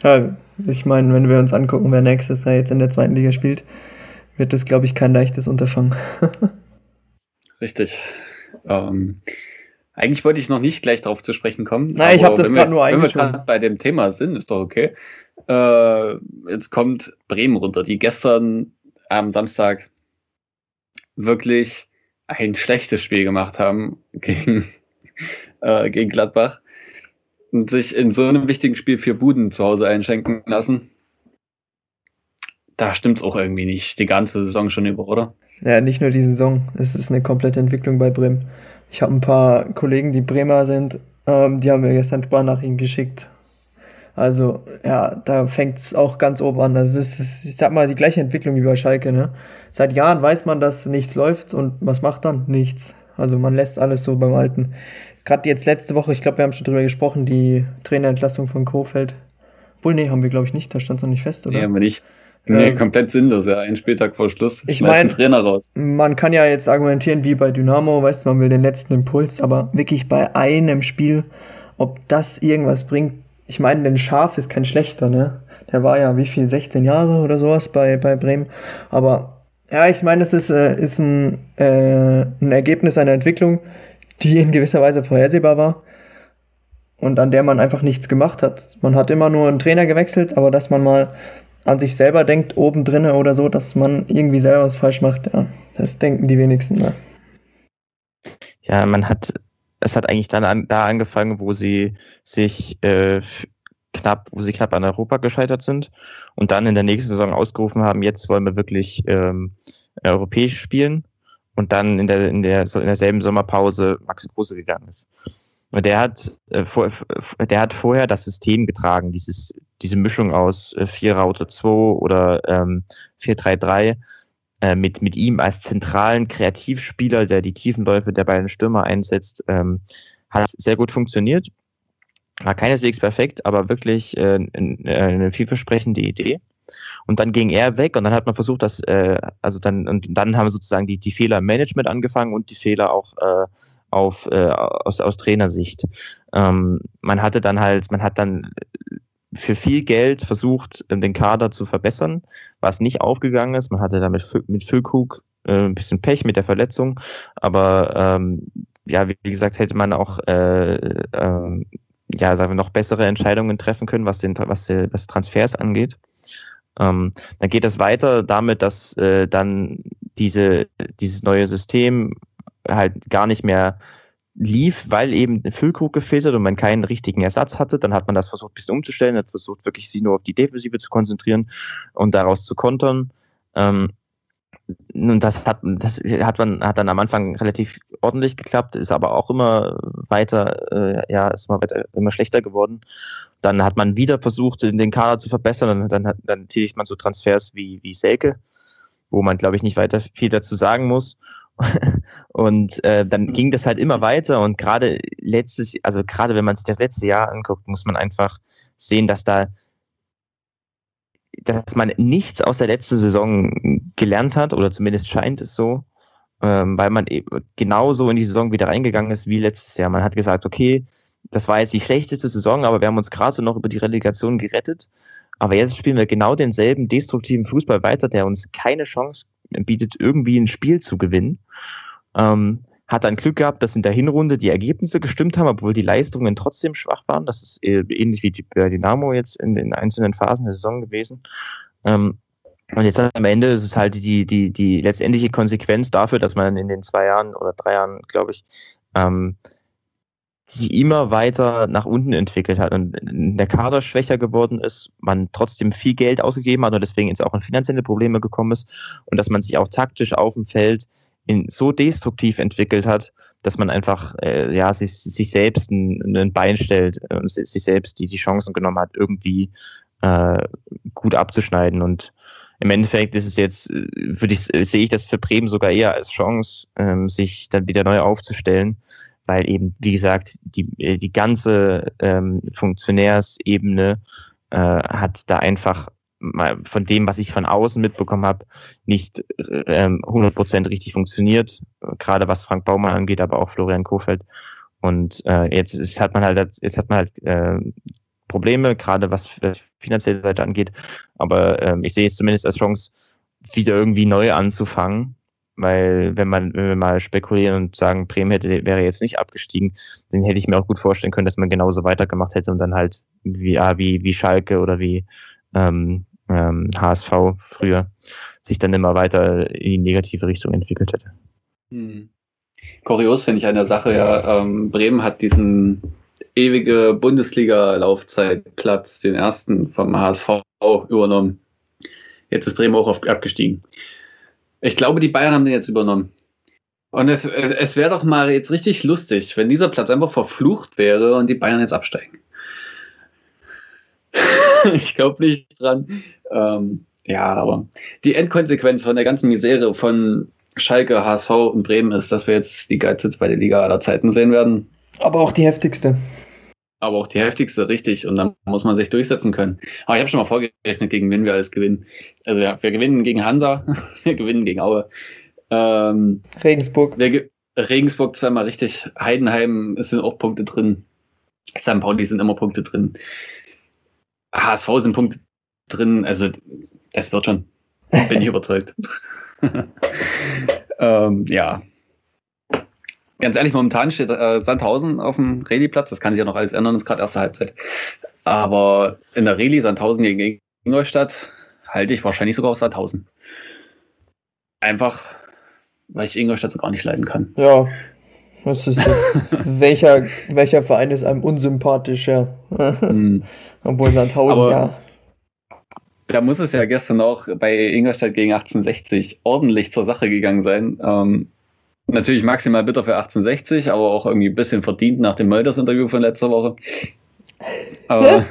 Ja, ich meine, wenn wir uns angucken, wer nächstes Jahr jetzt in der zweiten Liga spielt, wird das, glaube ich, kein leichtes Unterfangen. [LAUGHS] Richtig. Ähm, eigentlich wollte ich noch nicht gleich darauf zu sprechen kommen. Nein, ich habe das gerade nur eingeschoben. Wenn wir gerade bei dem Thema sind, ist doch okay. Äh, jetzt kommt Bremen runter, die gestern am Samstag wirklich ein schlechtes Spiel gemacht haben [LAUGHS] gegen, äh, gegen Gladbach und sich in so einem wichtigen Spiel vier Buden zu Hause einschenken lassen. Da stimmt es auch irgendwie nicht, die ganze Saison schon über, oder? Ja, nicht nur die Saison. Es ist eine komplette Entwicklung bei Bremen. Ich habe ein paar Kollegen, die Bremer sind, ähm, die haben mir gestern Sprachnachrichten geschickt. Also, ja, da fängt es auch ganz oben an. Also, es ist, ich sag mal, die gleiche Entwicklung wie bei Schalke, ne? Seit Jahren weiß man, dass nichts läuft und was macht dann? Nichts. Also, man lässt alles so beim Alten. Gerade jetzt letzte Woche, ich glaube, wir haben schon drüber gesprochen, die Trainerentlassung von Kofeld. Obwohl, nee, haben wir, glaube ich, nicht. Da stand es noch nicht fest, oder? Nee, haben wir nicht. Nee, ähm, komplett sinnlos, ja. Ein Spieltag vor Schluss. Ich meine, Trainer raus. Man kann ja jetzt argumentieren wie bei Dynamo, weißt du, man will den letzten Impuls, aber wirklich bei einem Spiel, ob das irgendwas bringt. Ich meine, denn Schaf ist kein schlechter, ne? Der war ja wie viel, 16 Jahre oder sowas bei, bei Bremen. Aber ja, ich meine, es ist, äh, ist ein, äh, ein Ergebnis einer Entwicklung, die in gewisser Weise vorhersehbar war und an der man einfach nichts gemacht hat. Man hat immer nur einen Trainer gewechselt, aber dass man mal an sich selber denkt, oben drinne oder so, dass man irgendwie selber was falsch macht, ja, das denken die wenigsten. Ne? Ja, man hat, es hat eigentlich dann an, da angefangen, wo sie sich äh, knapp, wo sie knapp an Europa gescheitert sind und dann in der nächsten Saison ausgerufen haben, jetzt wollen wir wirklich ähm, europäisch spielen und dann in der, in der in derselben Sommerpause Max Kruse gegangen ist. Der hat, äh, der hat vorher das System getragen, dieses, diese Mischung aus äh, 4 Raute 2 oder ähm, 4-3-3 äh, mit, mit ihm als zentralen Kreativspieler, der die Tiefenläufe der beiden Stürmer einsetzt, ähm, hat sehr gut funktioniert. War keineswegs perfekt, aber wirklich äh, eine vielversprechende Idee. Und dann ging er weg und dann hat man versucht, dass, äh, also dann, und dann haben sozusagen die, die Fehler im Management angefangen und die Fehler auch äh, auf, äh, aus, aus Trainersicht. Ähm, man hatte dann halt, man hat dann für viel Geld versucht, ähm, den Kader zu verbessern, was nicht aufgegangen ist. Man hatte damit mit Füllkrug äh, ein bisschen Pech mit der Verletzung, aber ähm, ja, wie gesagt, hätte man auch äh, äh, ja, sagen wir, noch bessere Entscheidungen treffen können, was den was, was Transfers angeht. Ähm, dann geht es weiter damit, dass äh, dann diese, dieses neue System halt gar nicht mehr lief, weil eben Füllkrug gefehlt hat und man keinen richtigen Ersatz hatte. Dann hat man das versucht, ein bisschen umzustellen, hat versucht, wirklich sich nur auf die Defensive zu konzentrieren und daraus zu kontern. Ähm, und das hat, das hat man, hat dann am Anfang relativ ordentlich geklappt, ist aber auch immer weiter, äh, ja, ist immer weiter, immer schlechter geworden. Dann hat man wieder versucht, den Kader zu verbessern und dann, dann tätigt man so Transfers wie, wie Selke, wo man, glaube ich, nicht weiter viel dazu sagen muss. [LAUGHS] und äh, dann ging das halt immer weiter und gerade letztes, also gerade wenn man sich das letzte Jahr anguckt, muss man einfach sehen, dass da dass man nichts aus der letzten Saison gelernt hat, oder zumindest scheint es so, ähm, weil man eben genauso in die Saison wieder reingegangen ist wie letztes Jahr. Man hat gesagt, okay, das war jetzt die schlechteste Saison, aber wir haben uns gerade so noch über die Relegation gerettet. Aber jetzt spielen wir genau denselben destruktiven Fußball weiter, der uns keine Chance bietet, irgendwie ein Spiel zu gewinnen. Ähm, hat dann Glück gehabt, dass in der Hinrunde die Ergebnisse gestimmt haben, obwohl die Leistungen trotzdem schwach waren. Das ist ähnlich wie die Dynamo jetzt in den einzelnen Phasen der Saison gewesen. Ähm, und jetzt am Ende ist es halt die, die, die letztendliche Konsequenz dafür, dass man in den zwei Jahren oder drei Jahren, glaube ich, ähm, sie immer weiter nach unten entwickelt hat und der Kader schwächer geworden ist, man trotzdem viel Geld ausgegeben hat und deswegen jetzt auch in finanzielle Probleme gekommen ist und dass man sich auch taktisch auf dem Feld in, so destruktiv entwickelt hat, dass man einfach äh, ja, sich, sich selbst ein, ein Bein stellt und sich selbst die, die Chancen genommen hat, irgendwie äh, gut abzuschneiden. Und im Endeffekt ist es jetzt, äh, würde ich, sehe ich das für Bremen sogar eher als Chance, ähm, sich dann wieder neu aufzustellen, weil eben, wie gesagt, die, äh, die ganze ähm, Funktionärsebene äh, hat da einfach von dem, was ich von außen mitbekommen habe, nicht ähm, 100% richtig funktioniert, gerade was Frank Baumann angeht, aber auch Florian Kofeld. Und äh, jetzt ist, hat man halt, jetzt hat man halt äh, Probleme, gerade was die finanzielle Seite angeht. Aber ähm, ich sehe es zumindest als Chance, wieder irgendwie neu anzufangen. Weil wenn man, wenn wir mal spekulieren und sagen, Bremen hätte, wäre jetzt nicht abgestiegen, dann hätte ich mir auch gut vorstellen können, dass man genauso weitergemacht hätte und dann halt wie, wie, wie Schalke oder wie ähm, ähm, HSV früher sich dann immer weiter in die negative Richtung entwickelt hätte. Hm. Kurios finde ich an der Sache, ja, ähm, Bremen hat diesen ewige Bundesliga-Laufzeitplatz, den ersten vom HSV übernommen. Jetzt ist Bremen auch auf, abgestiegen. Ich glaube, die Bayern haben den jetzt übernommen. Und es, es, es wäre doch mal jetzt richtig lustig, wenn dieser Platz einfach verflucht wäre und die Bayern jetzt absteigen. [LAUGHS] ich glaube nicht dran. Ähm, ja, aber die Endkonsequenz von der ganzen Misere von Schalke, HSV und Bremen ist, dass wir jetzt die geilste zweite Liga aller Zeiten sehen werden. Aber auch die heftigste. Aber auch die heftigste, richtig. Und dann muss man sich durchsetzen können. Aber ich habe schon mal vorgerechnet, gegen wen wir alles gewinnen. Also ja, wir gewinnen gegen Hansa, [LAUGHS] wir gewinnen gegen Aue. Ähm, Regensburg. Wir, Regensburg zweimal richtig. Heidenheim es sind auch Punkte drin. St. Pauli sind immer Punkte drin. HSV sind Punkte drin. Also, es wird schon. Bin ich [LAUGHS] überzeugt. [LAUGHS] ähm, ja. Ganz ehrlich, momentan steht äh, Sandhausen auf dem Reli-Platz. Das kann sich ja noch alles ändern, das ist gerade erste Halbzeit. Aber in der Reli Sandhausen gegen Ingolstadt halte ich wahrscheinlich sogar auf Sandhausen. Einfach, weil ich Ingolstadt so gar nicht leiden kann. Ja, was ist jetzt, [LAUGHS] welcher, welcher Verein ist einem unsympathischer? hm. [LAUGHS] Obwohl Sandhausen, Aber ja. Da muss es ja gestern auch bei Ingolstadt gegen 1860 ordentlich zur Sache gegangen sein. Ähm, natürlich maximal bitter für 1860, aber auch irgendwie ein bisschen verdient nach dem Mölders-Interview von letzter Woche. Aber [LAUGHS]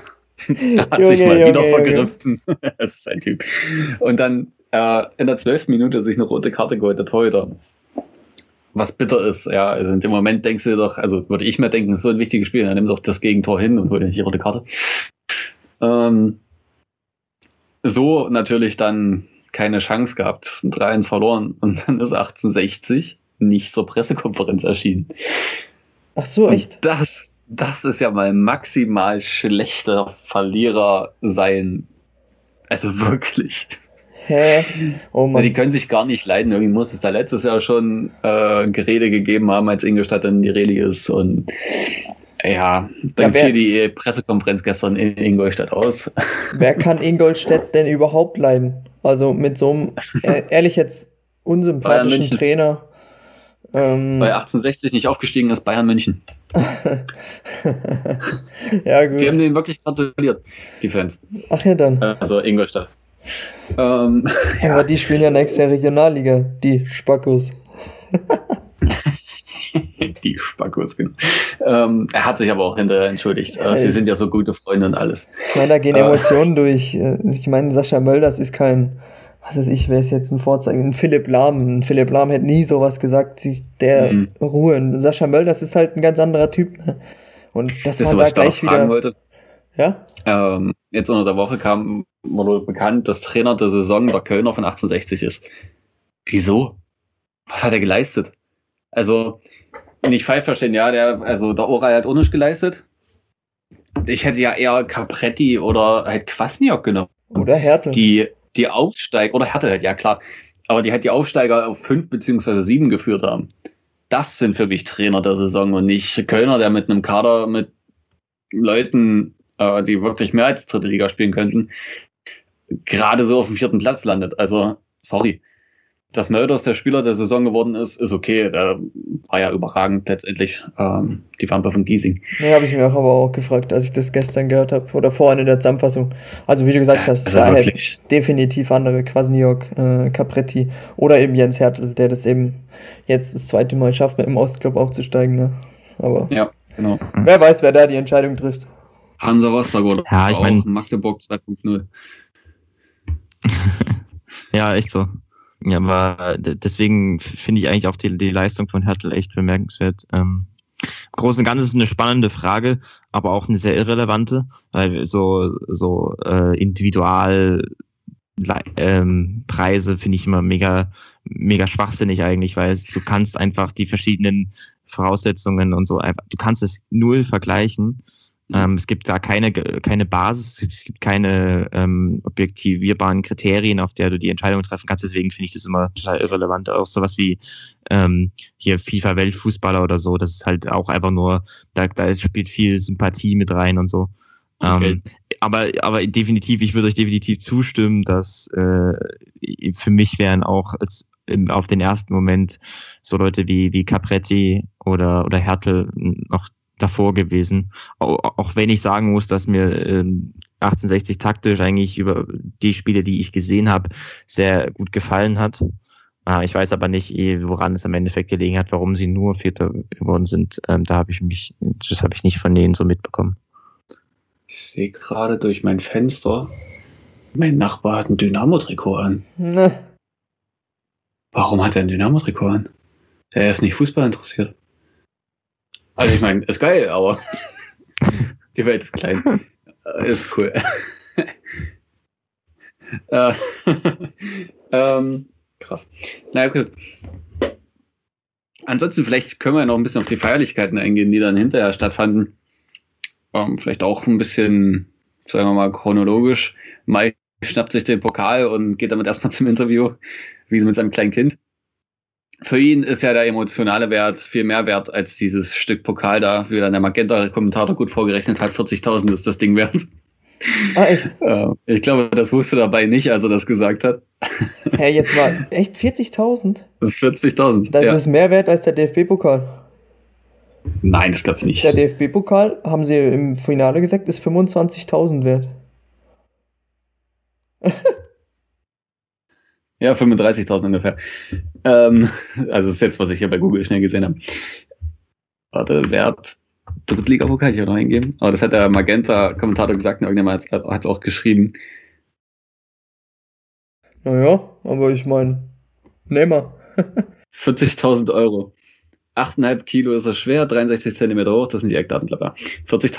er hat Junge, sich mal Junge, wieder vergriffen. [LAUGHS] das ist ein Typ. Und dann äh, in der zwölften Minute sich eine rote Karte geholt, der Torhüter was bitter ist. Ja, also in dem Moment denkst du doch, also würde ich mir denken, so ein wichtiges Spiel, dann nimm doch das Gegentor hin und hol dir die rote Karte. Ähm, so natürlich dann keine Chance gehabt, 3-1 verloren und dann ist 1860 nicht zur Pressekonferenz erschienen. Ach so, echt? Und das, das ist ja mal maximal schlechter Verlierer sein. Also [LAUGHS] wirklich. Hä? Oh Mann. Die können sich gar nicht leiden. Irgendwie muss es da letztes Jahr schon äh, Gerede gegeben haben, als Ingolstadt dann die Rallye ist. Und ja, dann ja, fiel die Pressekonferenz gestern in Ingolstadt aus. [LAUGHS] Wer kann Ingolstadt denn überhaupt leiden? Also mit so einem, [LAUGHS] ehrlich jetzt, unsympathischen Trainer. Ähm, Bei 1860 nicht aufgestiegen ist Bayern München. [LAUGHS] ja, gut. Die haben denen wirklich gratuliert, die Fans. Ach ja, dann. Also Ingolstadt. Ähm, [LAUGHS] ja, aber die spielen ja nächstes Jahr Regionalliga, die Spackos. [LAUGHS] die Spackos, genau. Ähm, er hat sich aber auch hinterher entschuldigt. Äh, sie sind ja so gute Freunde und alles. Ich meine, da gehen äh, Emotionen durch. Äh, ich meine, Sascha Mölders ist kein, was weiß ich, wer ist jetzt ein Vorzeichen? Ein Philipp Lahm. Ein Philipp Lahm hätte nie sowas gesagt, sich der mhm. Ruhe. Sascha Mölders ist halt ein ganz anderer Typ. Ne? Und das, das war da gleich wieder. Wollte. Ja? Ähm, jetzt unter der Woche kam wurde bekannt, dass Trainer der Saison der Kölner von 1860 ist. Wieso? Was hat er geleistet? Also, nicht falsch verstehen, ja, der, also der Oral hat nicht geleistet. Ich hätte ja eher Capretti oder halt Kwasniok genommen. Oder Härte. Die, die Aufsteiger, oder Härte halt, ja klar. Aber die halt die Aufsteiger auf fünf beziehungsweise sieben geführt haben. Das sind für mich Trainer der Saison und nicht Kölner, der mit einem Kader mit Leuten, äh, die wirklich mehr als dritte Liga spielen könnten, gerade so auf dem vierten Platz landet. Also, sorry. Dass Mölders der Spieler der Saison geworden ist, ist okay. Der war ja überragend letztendlich ähm, die Wampe von Giesing. Ja, habe ich mir auch aber auch gefragt, als ich das gestern gehört habe oder vorhin in der Zusammenfassung. Also wie du gesagt hast, also da definitiv andere, Kwasniok, äh, Capretti oder eben Jens Hertel, der das eben jetzt das zweite Mal schafft, mit im Ostclub aufzusteigen. Ne? Aber ja, genau. wer weiß, wer da die Entscheidung trifft. Hansa oder ja, ich mein, Magdeburg 2.0. [LAUGHS] ja, echt so. Ja, aber deswegen finde ich eigentlich auch die, die Leistung von Hertel echt bemerkenswert. Ähm, Im Großen und Ganzen ist eine spannende Frage, aber auch eine sehr irrelevante, weil so, so äh, Individualpreise ähm, finde ich immer mega, mega schwachsinnig eigentlich, weil du kannst einfach die verschiedenen Voraussetzungen und so einfach, du kannst es null vergleichen. Ähm, es gibt da keine, keine Basis, es gibt keine ähm, objektivierbaren Kriterien, auf der du die Entscheidung treffen kannst. Deswegen finde ich das immer total irrelevant. Auch sowas wie ähm, hier FIFA-Weltfußballer oder so, das ist halt auch einfach nur, da, da spielt viel Sympathie mit rein und so. Okay. Ähm, aber, aber definitiv, ich würde euch definitiv zustimmen, dass äh, für mich wären auch als im, auf den ersten Moment so Leute wie, wie Capretti oder, oder Hertel noch davor gewesen. Auch wenn ich sagen muss, dass mir 1860 ähm, taktisch eigentlich über die Spiele, die ich gesehen habe, sehr gut gefallen hat. Ah, ich weiß aber nicht, eh, woran es am Endeffekt gelegen hat, warum sie nur Vierter geworden sind. Ähm, da habe ich mich, das habe ich nicht von denen so mitbekommen. Ich sehe gerade durch mein Fenster, mein Nachbar hat ein Dynamo-Trikot an. Ne. Warum hat er ein Dynamo-Trikot an? Er ist nicht Fußball interessiert. Also ich meine, ist geil, aber die Welt ist klein. [LAUGHS] Ist cool. äh, ähm, krass. Na naja, okay. Ansonsten, vielleicht können wir noch ein bisschen auf die Feierlichkeiten eingehen, die dann hinterher stattfanden. Ähm, vielleicht auch ein bisschen, sagen wir mal, chronologisch. Mai schnappt sich den Pokal und geht damit erstmal zum Interview, wie sie mit seinem kleinen Kind für ihn ist ja der emotionale Wert viel mehr wert als dieses Stück Pokal da, wie dann der Magenta-Kommentator gut vorgerechnet hat. 40.000 ist das Ding wert. Ah, echt? [LAUGHS] ich glaube, das wusste dabei nicht, als er das gesagt hat. Hä, hey, jetzt mal, echt 40.000? 40.000. Das ja. ist mehr wert als der DFB-Pokal. Nein, das glaube ich nicht. Der DFB-Pokal, haben sie im Finale gesagt, ist 25.000 wert. [LAUGHS] Ja, 35.000 ungefähr. Ähm, [LAUGHS] also das ist jetzt, was ich hier bei Google schnell gesehen habe. Warte, Wert Drittliga-Pokal ich auch noch eingeben. Aber das hat der Magenta-Kommentator gesagt und irgendjemand hat es auch geschrieben. Naja, aber ich meine, wir. [LAUGHS] 40.000 Euro. 8,5 Kilo ist er schwer, 63 Zentimeter hoch, das sind die Eckdaten, ich. [LAUGHS] 40.000.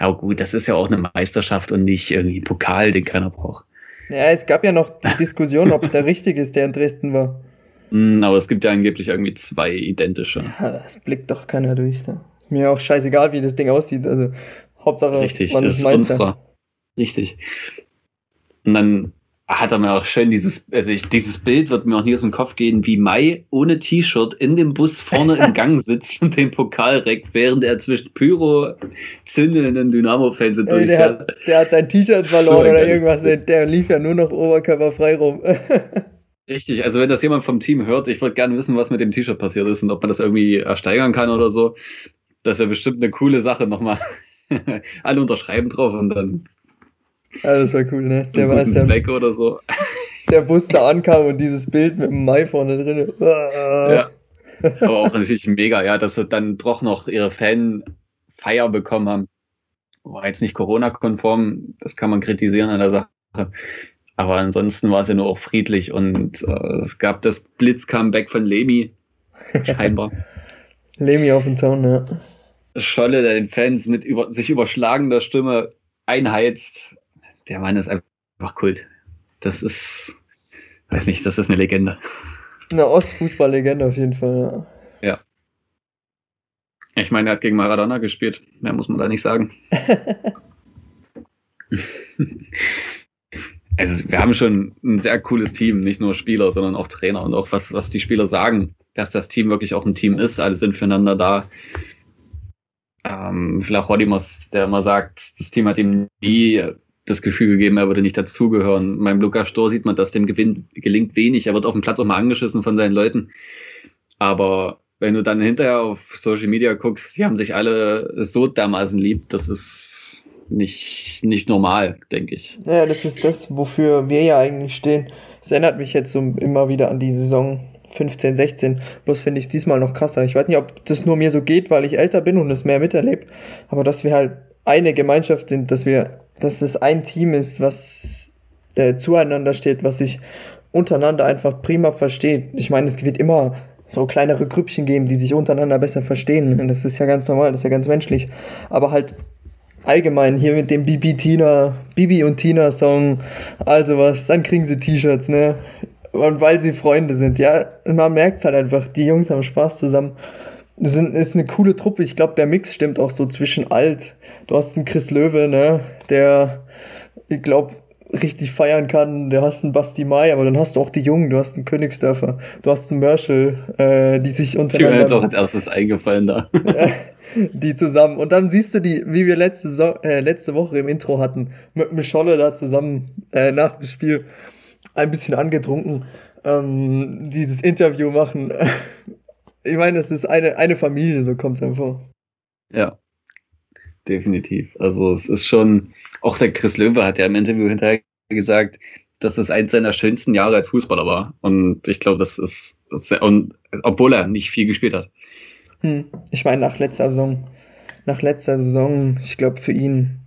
ja gut, das ist ja auch eine Meisterschaft und nicht irgendwie ein Pokal, den keiner braucht. Ja, es gab ja noch die Diskussion, ob es der richtige ist, der in Dresden war. [LAUGHS] Mm, aber es gibt ja angeblich irgendwie zwei identische. Ja, das blickt doch keiner durch. Da. Mir auch scheißegal, wie das Ding aussieht. Also Hauptsache, Richtig, man ist, ist Meister. Unserer. Richtig. Und dann hat er mir auch schön dieses, also ich, dieses Bild wird mir auch nie aus dem Kopf gehen, wie Mai ohne T-Shirt in dem Bus vorne im [LAUGHS] Gang sitzt und den Pokal reckt, während er zwischen Pyro zündenden Dynamo-Fans durchfährt. Der hat, der hat sein T-Shirt verloren so oder irgendwas, der lief ja nur noch oberkörperfrei rum. [LAUGHS] Richtig, also wenn das jemand vom Team hört, ich würde gerne wissen, was mit dem T-Shirt passiert ist und ob man das irgendwie ersteigern kann oder so. Das wäre bestimmt eine coole Sache nochmal. [LAUGHS] Alle unterschreiben drauf und dann. Ja, das war cool, ne? Der war es dann. Zweck oder so. Der Bus da ankam und dieses Bild mit dem Mai vorne drin. Ja. Aber auch natürlich mega, ja, dass sie dann doch noch ihre Fanfeier bekommen haben. War jetzt nicht Corona-konform, das kann man kritisieren an der Sache. Aber ansonsten war es ja nur auch friedlich und äh, es gab das Blitz-Comeback von Lemi, scheinbar. [LAUGHS] Lemi auf dem Zaun, ja. Scholle, der den Fans mit über, sich überschlagender Stimme einheizt. Der Mann ist einfach Kult. Das ist, weiß nicht, das ist eine Legende. Eine Ostfußball-Legende auf jeden Fall, ja. Ja. Ich meine, er hat gegen Maradona gespielt. Mehr muss man da nicht sagen. [LAUGHS] also wir haben schon ein sehr cooles Team, nicht nur Spieler, sondern auch Trainer und auch was, was die Spieler sagen, dass das Team wirklich auch ein Team ist, alle sind füreinander da. Ähm, vielleicht Rodimos, der immer sagt, das Team hat ihm nie das Gefühl gegeben, er würde nicht dazugehören. Beim Lukas Stor sieht man, dass dem Gewinn, gelingt wenig. Er wird auf dem Platz auch mal angeschissen von seinen Leuten. Aber wenn du dann hinterher auf Social Media guckst, die haben sich alle so dermaßen lieb, das ist nicht, nicht normal, denke ich. Ja, das ist das, wofür wir ja eigentlich stehen. Es erinnert mich jetzt so immer wieder an die Saison 15, 16. Bloß finde ich es diesmal noch krasser. Ich weiß nicht, ob das nur mir so geht, weil ich älter bin und es mehr miterlebt, aber dass wir halt eine Gemeinschaft sind, dass wir, dass es ein Team ist, was äh, zueinander steht, was sich untereinander einfach prima versteht. Ich meine, es wird immer so kleinere Grüppchen geben, die sich untereinander besser verstehen. Das ist ja ganz normal, das ist ja ganz menschlich. Aber halt allgemein hier mit dem Bibi Tina, Bibi und Tina Song, also was, dann kriegen sie T-Shirts, ne? Und weil sie Freunde sind, ja, man merkt halt einfach, die Jungs haben Spaß zusammen. Das ist eine coole Truppe. Ich glaube, der Mix stimmt auch so zwischen alt. Du hast einen Chris Löwe, ne, der, ich glaube, richtig feiern kann. Du hast einen Basti Mai, aber dann hast du auch die Jungen. Du hast einen Königsdörfer. Du hast einen Merschel, äh, die sich untereinander... Ich bin jetzt auch als erstes eingefallen da. [LAUGHS] die zusammen. Und dann siehst du die, wie wir letzte, so äh, letzte Woche im Intro hatten, mit Mischolle da zusammen äh, nach dem Spiel ein bisschen angetrunken ähm, dieses Interview machen. [LAUGHS] Ich meine, es ist eine, eine Familie, so kommt es vor. Ja, definitiv. Also es ist schon, auch der Chris Löwe hat ja im Interview hinterher gesagt, dass es eins seiner schönsten Jahre als Fußballer war. Und ich glaube, das ist, das ist und, obwohl er nicht viel gespielt hat. Hm. Ich meine, nach letzter Saison, nach letzter Saison, ich glaube für ihn,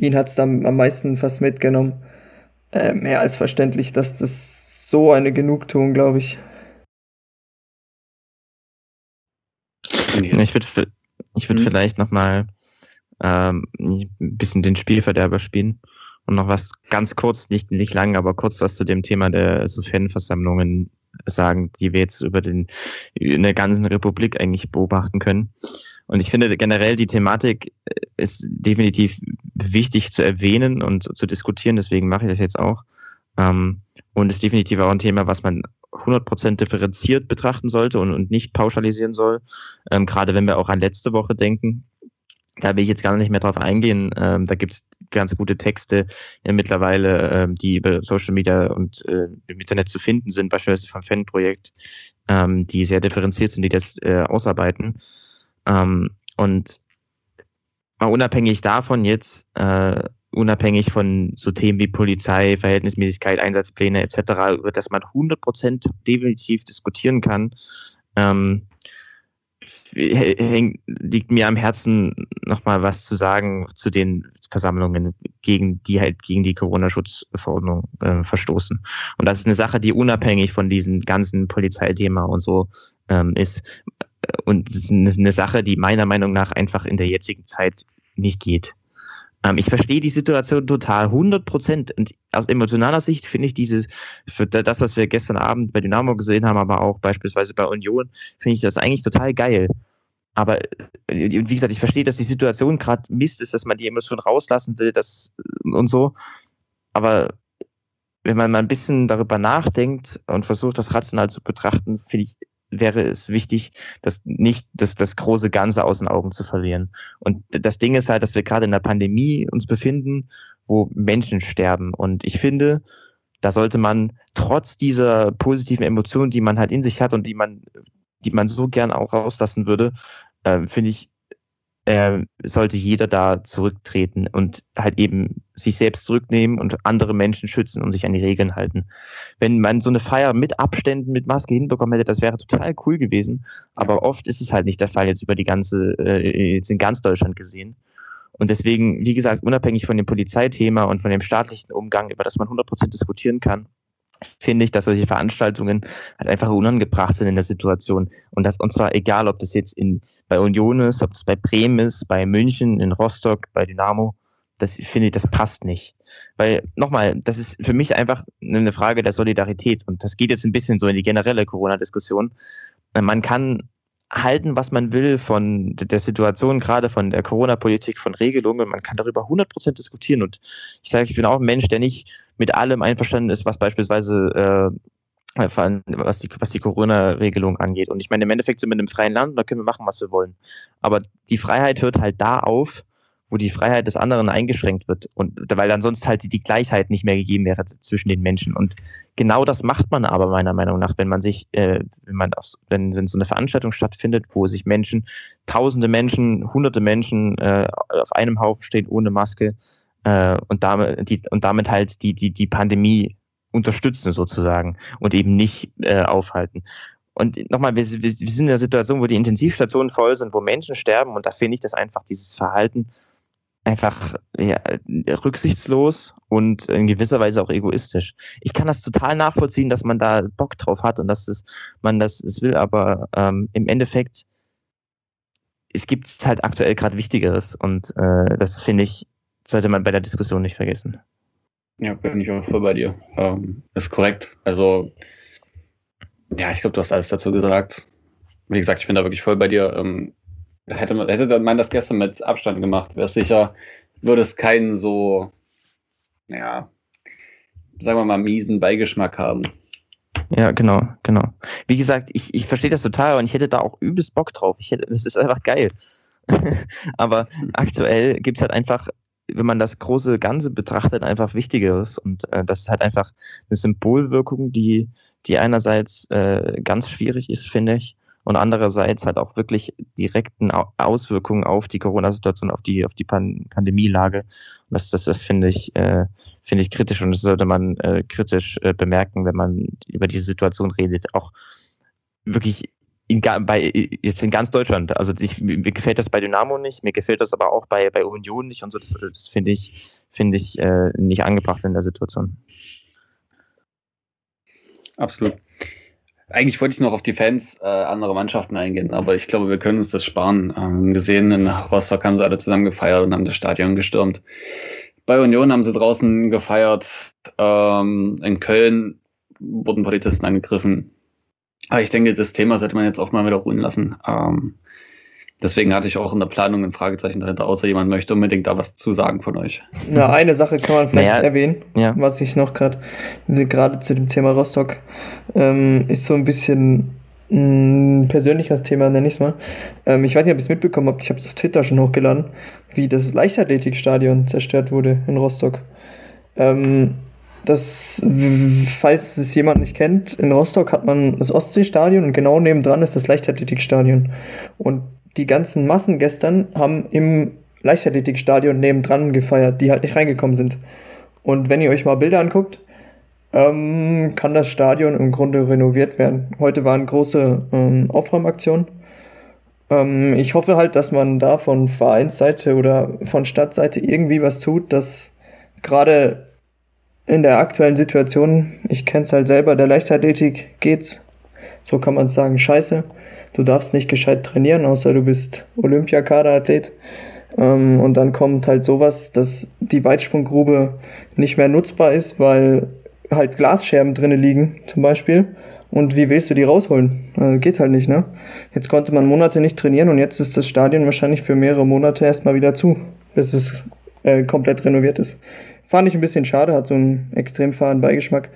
ihn hat es dann am meisten fast mitgenommen. Äh, mehr als verständlich, dass das so eine Genugtuung, glaube ich. Ich würde ich würd hm. vielleicht nochmal ähm, ein bisschen den Spielverderber spielen und noch was ganz kurz, nicht, nicht lang, aber kurz was zu dem Thema der so Fanversammlungen sagen, die wir jetzt über den, in der ganzen Republik eigentlich beobachten können. Und ich finde generell die Thematik äh, ist definitiv wichtig zu erwähnen und zu diskutieren, deswegen mache ich das jetzt auch. Ähm, und ist definitiv auch ein Thema, was man 100% differenziert betrachten sollte und, und nicht pauschalisieren soll. Ähm, gerade wenn wir auch an letzte Woche denken, da will ich jetzt gar nicht mehr drauf eingehen. Ähm, da gibt es ganz gute Texte ja, mittlerweile, ähm, die über Social Media und äh, im Internet zu finden sind, beispielsweise vom Fanprojekt, ähm, die sehr differenziert sind, die das äh, ausarbeiten. Ähm, und mal unabhängig davon jetzt, äh, unabhängig von so Themen wie Polizei, Verhältnismäßigkeit, Einsatzpläne etc., über das man 100% definitiv diskutieren kann, ähm, liegt mir am Herzen, nochmal was zu sagen zu den Versammlungen, gegen die halt gegen die Corona-Schutzverordnung äh, verstoßen. Und das ist eine Sache, die unabhängig von diesem ganzen Polizeithema und so ähm, ist. Und es ist eine Sache, die meiner Meinung nach einfach in der jetzigen Zeit nicht geht. Ähm, ich verstehe die Situation total, 100 Prozent. Und aus emotionaler Sicht finde ich diese, für das, was wir gestern Abend bei Dynamo gesehen haben, aber auch beispielsweise bei Union, finde ich das eigentlich total geil. Aber äh, wie gesagt, ich verstehe, dass die Situation gerade Mist ist, dass man die Emotionen rauslassen will, das und so. Aber wenn man mal ein bisschen darüber nachdenkt und versucht, das rational zu betrachten, finde ich, wäre es wichtig, das nicht das, das große Ganze aus den Augen zu verlieren. Und das Ding ist halt, dass wir gerade in der Pandemie uns befinden, wo Menschen sterben. Und ich finde, da sollte man trotz dieser positiven Emotionen, die man halt in sich hat und die man, die man so gern auch rauslassen würde, äh, finde ich, äh, sollte jeder da zurücktreten und halt eben sich selbst zurücknehmen und andere Menschen schützen und sich an die Regeln halten. Wenn man so eine Feier mit Abständen, mit Maske hinbekommen hätte, das wäre total cool gewesen. Aber oft ist es halt nicht der Fall jetzt über die ganze, äh, jetzt in ganz Deutschland gesehen. Und deswegen, wie gesagt, unabhängig von dem Polizeithema und von dem staatlichen Umgang, über das man 100% diskutieren kann, finde ich, dass solche Veranstaltungen halt einfach unangebracht sind in der Situation. Und das, und zwar egal, ob das jetzt in, bei Union ist, ob das bei Bremen ist, bei München, in Rostock, bei Dynamo. Das finde ich, das passt nicht. Weil, nochmal, das ist für mich einfach eine Frage der Solidarität. Und das geht jetzt ein bisschen so in die generelle Corona-Diskussion. Man kann halten, was man will von der Situation, gerade von der Corona-Politik, von Regelungen. Man kann darüber 100% diskutieren. Und ich sage, ich bin auch ein Mensch, der nicht mit allem einverstanden ist, was beispielsweise äh, was die, was die Corona-Regelung angeht. Und ich meine, im Endeffekt sind wir in einem freien Land, da können wir machen, was wir wollen. Aber die Freiheit hört halt da auf, wo die Freiheit des anderen eingeschränkt wird und weil dann sonst halt die, Gleichheit nicht mehr gegeben wäre zwischen den Menschen. Und genau das macht man aber meiner Meinung nach, wenn man sich, äh, wenn man auf, wenn, wenn so eine Veranstaltung stattfindet, wo sich Menschen, tausende Menschen, hunderte Menschen äh, auf einem Haufen stehen ohne Maske äh, und damit die und damit halt die die die Pandemie unterstützen sozusagen und eben nicht äh, aufhalten. Und nochmal, wir, wir, wir sind in einer Situation, wo die Intensivstationen voll sind, wo Menschen sterben und da finde ich das einfach dieses Verhalten einfach ja, rücksichtslos und in gewisser Weise auch egoistisch. Ich kann das total nachvollziehen, dass man da Bock drauf hat und dass es, man das es will, aber ähm, im Endeffekt es gibt halt aktuell gerade Wichtigeres und äh, das finde ich sollte man bei der Diskussion nicht vergessen. Ja, bin ich auch voll bei dir. Ähm, ist korrekt. Also ja, ich glaube, du hast alles dazu gesagt. Wie gesagt, ich bin da wirklich voll bei dir. Ähm, Hätte man, hätte man das gestern mit Abstand gemacht, wäre sicher, würde es keinen so, naja, sagen wir mal, miesen Beigeschmack haben. Ja, genau, genau. Wie gesagt, ich, ich verstehe das total und ich hätte da auch übelst Bock drauf. Ich hätte, das ist einfach geil. [LAUGHS] Aber aktuell gibt es halt einfach, wenn man das große Ganze betrachtet, einfach Wichtigeres. Und äh, das ist halt einfach eine Symbolwirkung, die, die einerseits äh, ganz schwierig ist, finde ich, und andererseits halt auch wirklich direkten Auswirkungen auf die Corona-Situation, auf die, auf die Pan Pandemielage. Das, das, das finde ich, äh, finde ich kritisch und das sollte man äh, kritisch äh, bemerken, wenn man über diese Situation redet. Auch wirklich in, bei, jetzt in ganz Deutschland. Also ich, mir gefällt das bei Dynamo nicht, mir gefällt das aber auch bei, bei Union nicht und so. Das, das finde ich, finde ich äh, nicht angebracht in der Situation. Absolut. Eigentlich wollte ich noch auf die Fans äh, anderer Mannschaften eingehen, aber ich glaube, wir können uns das sparen. Ähm, gesehen, in Rostock haben sie alle zusammen gefeiert und haben das Stadion gestürmt. Bei Union haben sie draußen gefeiert. Ähm, in Köln wurden Polizisten angegriffen. Aber ich denke, das Thema sollte man jetzt auch mal wieder ruhen lassen. Ähm, Deswegen hatte ich auch in der Planung ein Fragezeichen dahinter, außer jemand möchte unbedingt da was zu sagen von euch. Na, eine Sache kann man vielleicht naja, erwähnen, ja. was ich noch gerade, gerade zu dem Thema Rostock, ähm, ist so ein bisschen ein persönliches Thema, nenne ich es mal. Ähm, ich weiß nicht, ob ihr es mitbekommen habt, ich habe es auf Twitter schon hochgeladen, wie das Leichtathletikstadion zerstört wurde in Rostock. Ähm, das, falls es jemand nicht kennt, in Rostock hat man das Ostseestadion und genau nebendran ist das Leichtathletikstadion. Und die ganzen Massen gestern haben im Leichtathletikstadion nebendran gefeiert, die halt nicht reingekommen sind. Und wenn ihr euch mal Bilder anguckt, ähm, kann das Stadion im Grunde renoviert werden. Heute waren große ähm, Aufräumaktionen. Ähm, ich hoffe halt, dass man da von Vereinsseite oder von Stadtseite irgendwie was tut, dass gerade in der aktuellen Situation, ich kenne es halt selber, der Leichtathletik geht's, so kann man sagen, scheiße du darfst nicht gescheit trainieren, außer du bist Olympiakaderathlet. Ähm, und dann kommt halt sowas, dass die Weitsprunggrube nicht mehr nutzbar ist, weil halt Glasscherben drinnen liegen, zum Beispiel. Und wie willst du die rausholen? Also geht halt nicht, ne? Jetzt konnte man Monate nicht trainieren und jetzt ist das Stadion wahrscheinlich für mehrere Monate erstmal wieder zu, bis es äh, komplett renoviert ist. Fand ich ein bisschen schade, hat so einen extrem fahren Beigeschmack.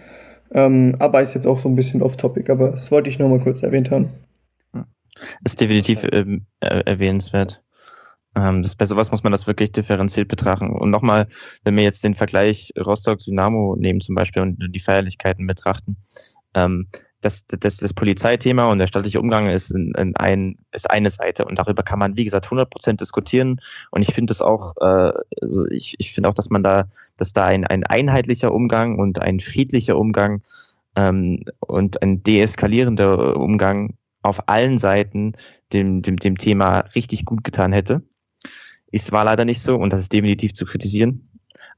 Ähm, aber ist jetzt auch so ein bisschen off-topic, aber das wollte ich nur mal kurz erwähnt haben. Ist definitiv ähm, erwähnenswert. Ähm, das, bei sowas muss man das wirklich differenziert betrachten. Und nochmal, wenn wir jetzt den Vergleich Rostock-Dynamo nehmen zum Beispiel und die Feierlichkeiten betrachten, ähm, das, das, das Polizeithema und der staatliche Umgang ist, in, in ein, ist eine Seite und darüber kann man, wie gesagt, 100 Prozent diskutieren und ich finde es auch, äh, also ich, ich finde auch, dass man da, dass da ein, ein einheitlicher Umgang und ein friedlicher Umgang ähm, und ein deeskalierender Umgang auf allen Seiten dem, dem, dem Thema richtig gut getan hätte. Es war leider nicht so und das ist definitiv zu kritisieren.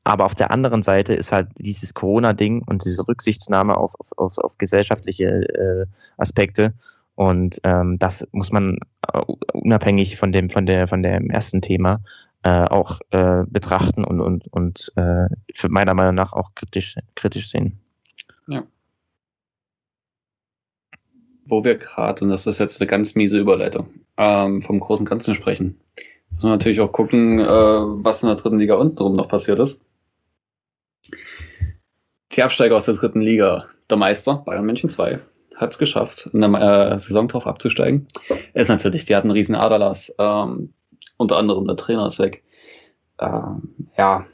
Aber auf der anderen Seite ist halt dieses Corona-Ding und diese Rücksichtsnahme auf, auf, auf gesellschaftliche äh, Aspekte. Und ähm, das muss man uh, unabhängig von dem, von der, von dem ersten Thema äh, auch äh, betrachten und, und, und äh, meiner Meinung nach auch kritisch, kritisch sehen. Ja. Wo wir gerade, und das ist jetzt eine ganz miese Überleitung, ähm, vom großen Ganzen sprechen, muss man natürlich auch gucken, äh, was in der dritten Liga untenrum noch passiert ist. Die Absteiger aus der dritten Liga, der Meister, Bayern München 2, hat es geschafft, in der äh, Saison drauf abzusteigen. Ist natürlich, die hatten einen riesen Aderlass. Ähm, unter anderem der Trainer ist weg. Ähm, ja,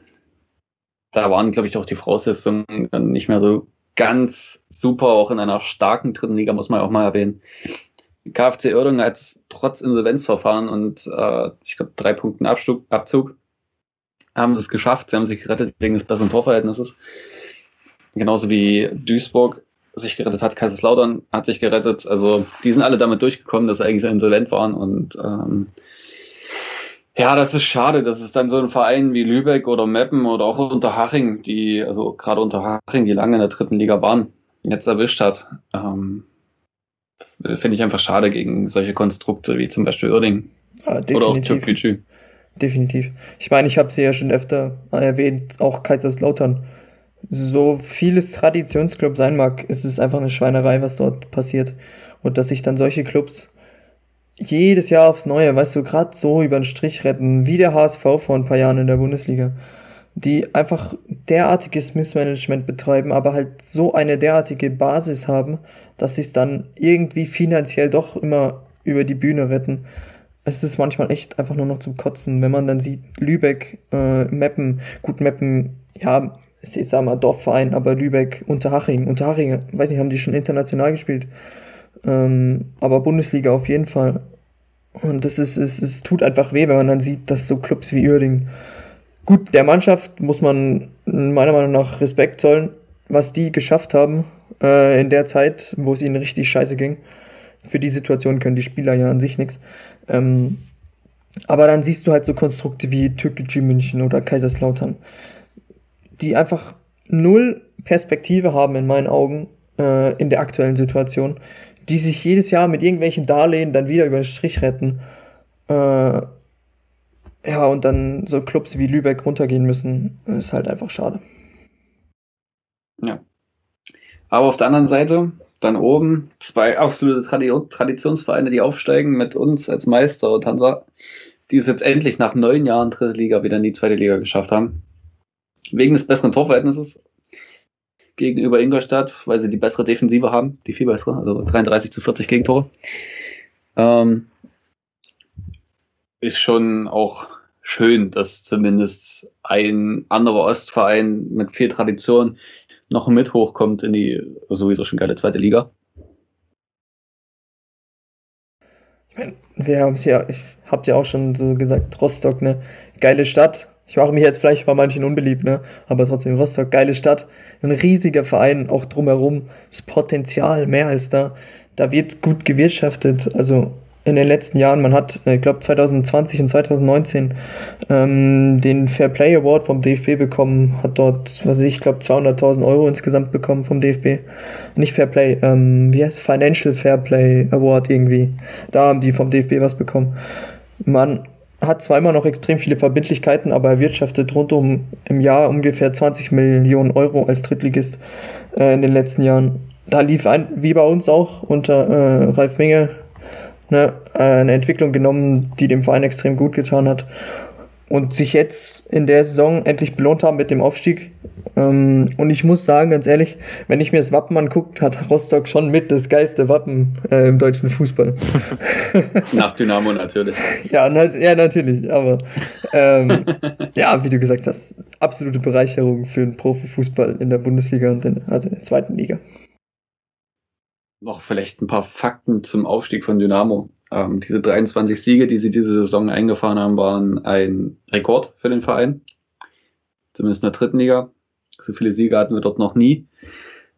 da waren, glaube ich, auch die Voraussetzungen nicht mehr so ganz super, auch in einer starken dritten Liga, muss man auch mal erwähnen. KfC Oerding hat trotz Insolvenzverfahren und äh, ich glaube drei Punkten Abzug, Abzug haben sie es geschafft. Sie haben sich gerettet wegen des besseren Torverhältnisses. Genauso wie Duisburg sich gerettet hat, Kaiserslautern hat sich gerettet. Also die sind alle damit durchgekommen, dass sie eigentlich so insolvent waren. Und ähm, ja, das ist schade, dass es dann so ein Verein wie Lübeck oder Meppen oder auch Unterhaching, die, also gerade Unterhaching, die lange in der dritten Liga waren, jetzt erwischt hat. Ähm, Finde ich einfach schade gegen solche Konstrukte wie zum Beispiel Irding. Ja, oder auch Türkgücü definitiv. Ich meine, ich habe sie ja schon öfter erwähnt, auch Kaiserslautern. So viel es Traditionsclub sein mag, ist es einfach eine Schweinerei, was dort passiert. Und dass sich dann solche Clubs jedes Jahr aufs Neue, weißt du, gerade so über den Strich retten, wie der HSV vor ein paar Jahren in der Bundesliga, die einfach derartiges Missmanagement betreiben, aber halt so eine derartige Basis haben, dass sie es dann irgendwie finanziell doch immer über die Bühne retten. Es ist manchmal echt einfach nur noch zum Kotzen, wenn man dann sieht, Lübeck, äh, Meppen, gut, Meppen, ja, ich sag mal Dorfverein, aber Lübeck, Unterhaching, Unterhaching, weiß nicht, haben die schon international gespielt, ähm, aber Bundesliga auf jeden Fall. Und das ist, es, es tut einfach weh, wenn man dann sieht, dass so Clubs wie Uerding, gut, der Mannschaft muss man meiner Meinung nach Respekt zollen, was die geschafft haben äh, in der Zeit, wo es ihnen richtig scheiße ging. Für die Situation können die Spieler ja an sich nichts. Ähm, aber dann siehst du halt so Konstrukte wie Türkgücü München oder Kaiserslautern, die einfach null Perspektive haben in meinen Augen äh, in der aktuellen Situation, die sich jedes Jahr mit irgendwelchen Darlehen dann wieder über den Strich retten. Äh, ja, und dann so Clubs wie Lübeck runtergehen müssen, ist halt einfach schade. Ja. Aber auf der anderen Seite, dann oben zwei absolute Traditionsvereine, die aufsteigen mit uns als Meister und Hansa, die es jetzt endlich nach neun Jahren dritte Liga wieder in die zweite Liga geschafft haben. Wegen des besseren Torverhältnisses gegenüber Ingolstadt, weil sie die bessere Defensive haben, die viel bessere, also 33 zu 40 Gegentore. Ähm, ist schon auch schön, dass zumindest ein anderer Ostverein mit viel Tradition noch mit hochkommt in die sowieso schon geile zweite Liga. Ich meine, wir haben es ja, ich hab's ja auch schon so gesagt, Rostock, ne, geile Stadt. Ich mache mich jetzt vielleicht bei manchen unbeliebt, ne, aber trotzdem Rostock, geile Stadt, ein riesiger Verein, auch drumherum, das Potenzial mehr als da. Da wird gut gewirtschaftet, also in den letzten Jahren. Man hat, ich glaube, 2020 und 2019 ähm, den Fair Play Award vom DFB bekommen, hat dort, was ich glaube, 200.000 Euro insgesamt bekommen vom DFB. Nicht Fair Play, ähm, wie heißt Financial Fair Play Award irgendwie. Da haben die vom DFB was bekommen. Man hat zwar immer noch extrem viele Verbindlichkeiten, aber erwirtschaftet rundum im Jahr ungefähr 20 Millionen Euro als Drittligist äh, in den letzten Jahren. Da lief ein, wie bei uns auch unter äh, Ralf Minge, ne, eine Entwicklung genommen, die dem Verein extrem gut getan hat. Und sich jetzt in der Saison endlich belohnt haben mit dem Aufstieg. Ähm, und ich muss sagen, ganz ehrlich, wenn ich mir das Wappen angucke, hat Rostock schon mit das geilste Wappen äh, im deutschen Fußball. [LAUGHS] Nach Dynamo natürlich. ja, na, ja, natürlich. Aber ähm, ja, wie du gesagt hast, absolute Bereicherung für den Profifußball in der Bundesliga und in, also in der zweiten Liga. Noch vielleicht ein paar Fakten zum Aufstieg von Dynamo. Ähm, diese 23 Siege, die sie diese Saison eingefahren haben, waren ein Rekord für den Verein. Zumindest in der dritten Liga. So viele Siege hatten wir dort noch nie.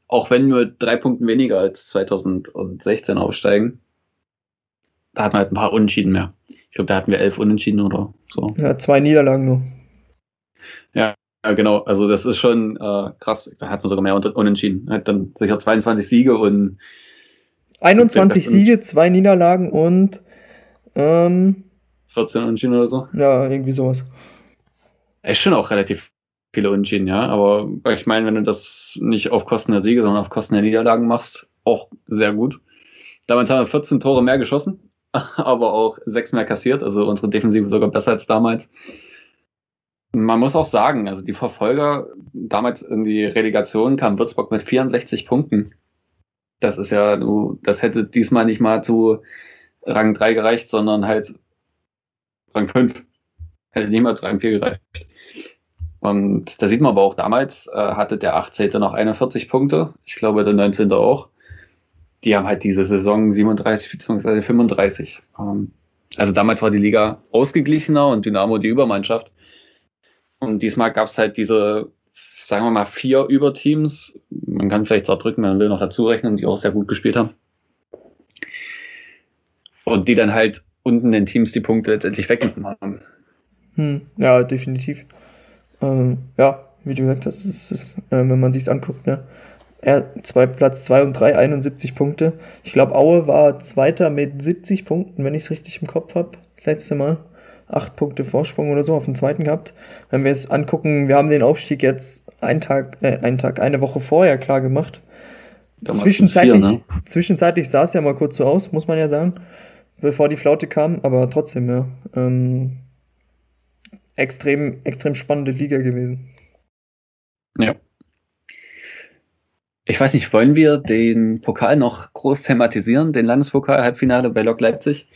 Auch wenn wir drei Punkte weniger als 2016 aufsteigen. Da hatten wir halt ein paar Unentschieden mehr. Ich glaube, da hatten wir elf Unentschieden oder so. Ja, zwei Niederlagen nur. Ja, genau. Also das ist schon äh, krass. Da hat man sogar mehr Unentschieden. Hat dann sicher 22 Siege und 21 Siege, zwei Niederlagen und ähm, 14 Unentschieden oder so. Ja, irgendwie sowas. Ist schon auch relativ viele Unentschieden, ja. Aber ich meine, wenn du das nicht auf Kosten der Siege, sondern auf Kosten der Niederlagen machst, auch sehr gut. Damals haben wir 14 Tore mehr geschossen, [LAUGHS] aber auch sechs mehr kassiert. Also unsere Defensive sogar besser als damals. Man muss auch sagen, also die Verfolger, damals in die Relegation kam Würzburg mit 64 Punkten. Das ist ja, du, das hätte diesmal nicht mal zu Rang 3 gereicht, sondern halt Rang 5. Hätte niemals Rang 4 gereicht. Und da sieht man aber auch damals, äh, hatte der 18. noch 41 Punkte. Ich glaube, der 19. auch. Die haben halt diese Saison 37 bzw. 35. Ähm, also damals war die Liga ausgeglichener und Dynamo die Übermannschaft. Und diesmal gab es halt diese sagen wir mal, vier Überteams. Man kann vielleicht Saarbrücken, man will noch dazu rechnen, die auch sehr gut gespielt haben. Und die dann halt unten den Teams die Punkte letztendlich weggenommen haben. Hm, ja, definitiv. Ähm, ja, wie du gesagt hast, ist, ist, äh, wenn man sich anguckt, ne? Er, zwei, Platz 2 und 3, 71 Punkte. Ich glaube, Aue war Zweiter mit 70 Punkten, wenn ich es richtig im Kopf habe, das letzte Mal acht Punkte Vorsprung oder so auf den zweiten gehabt. Wenn wir es angucken, wir haben den Aufstieg jetzt einen Tag, äh, einen Tag, eine Woche vorher klar gemacht. Zwischenzeitlich, vier, ne? zwischenzeitlich sah es ja mal kurz so aus, muss man ja sagen, bevor die Flaute kam, aber trotzdem, ja. Ähm, extrem, extrem spannende Liga gewesen. Ja. Ich weiß nicht, wollen wir den Pokal noch groß thematisieren, den Landespokal-Halbfinale bei Lok Leipzig?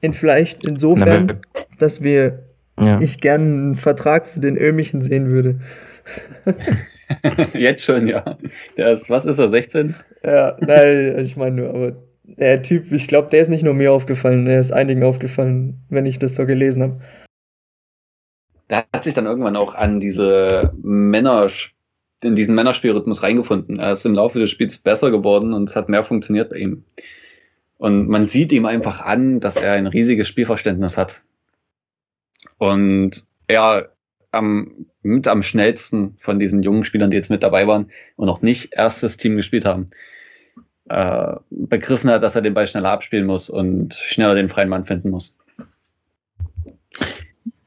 In vielleicht insofern, dass wir ja. ich gerne einen Vertrag für den Ömichen sehen würde. [LAUGHS] Jetzt schon, ja. Der ist, was ist er, 16? Ja, nein, ich meine nur, aber der Typ, ich glaube, der ist nicht nur mir aufgefallen, der ist einigen aufgefallen, wenn ich das so gelesen habe. Der hat sich dann irgendwann auch an diese Männer, in diesen Männerspielrhythmus reingefunden. Er ist im Laufe des Spiels besser geworden und es hat mehr funktioniert bei ihm. Und man sieht ihm einfach an, dass er ein riesiges Spielverständnis hat. Und er am, mit am schnellsten von diesen jungen Spielern, die jetzt mit dabei waren und noch nicht erstes Team gespielt haben, äh, begriffen hat, dass er den Ball schneller abspielen muss und schneller den freien Mann finden muss.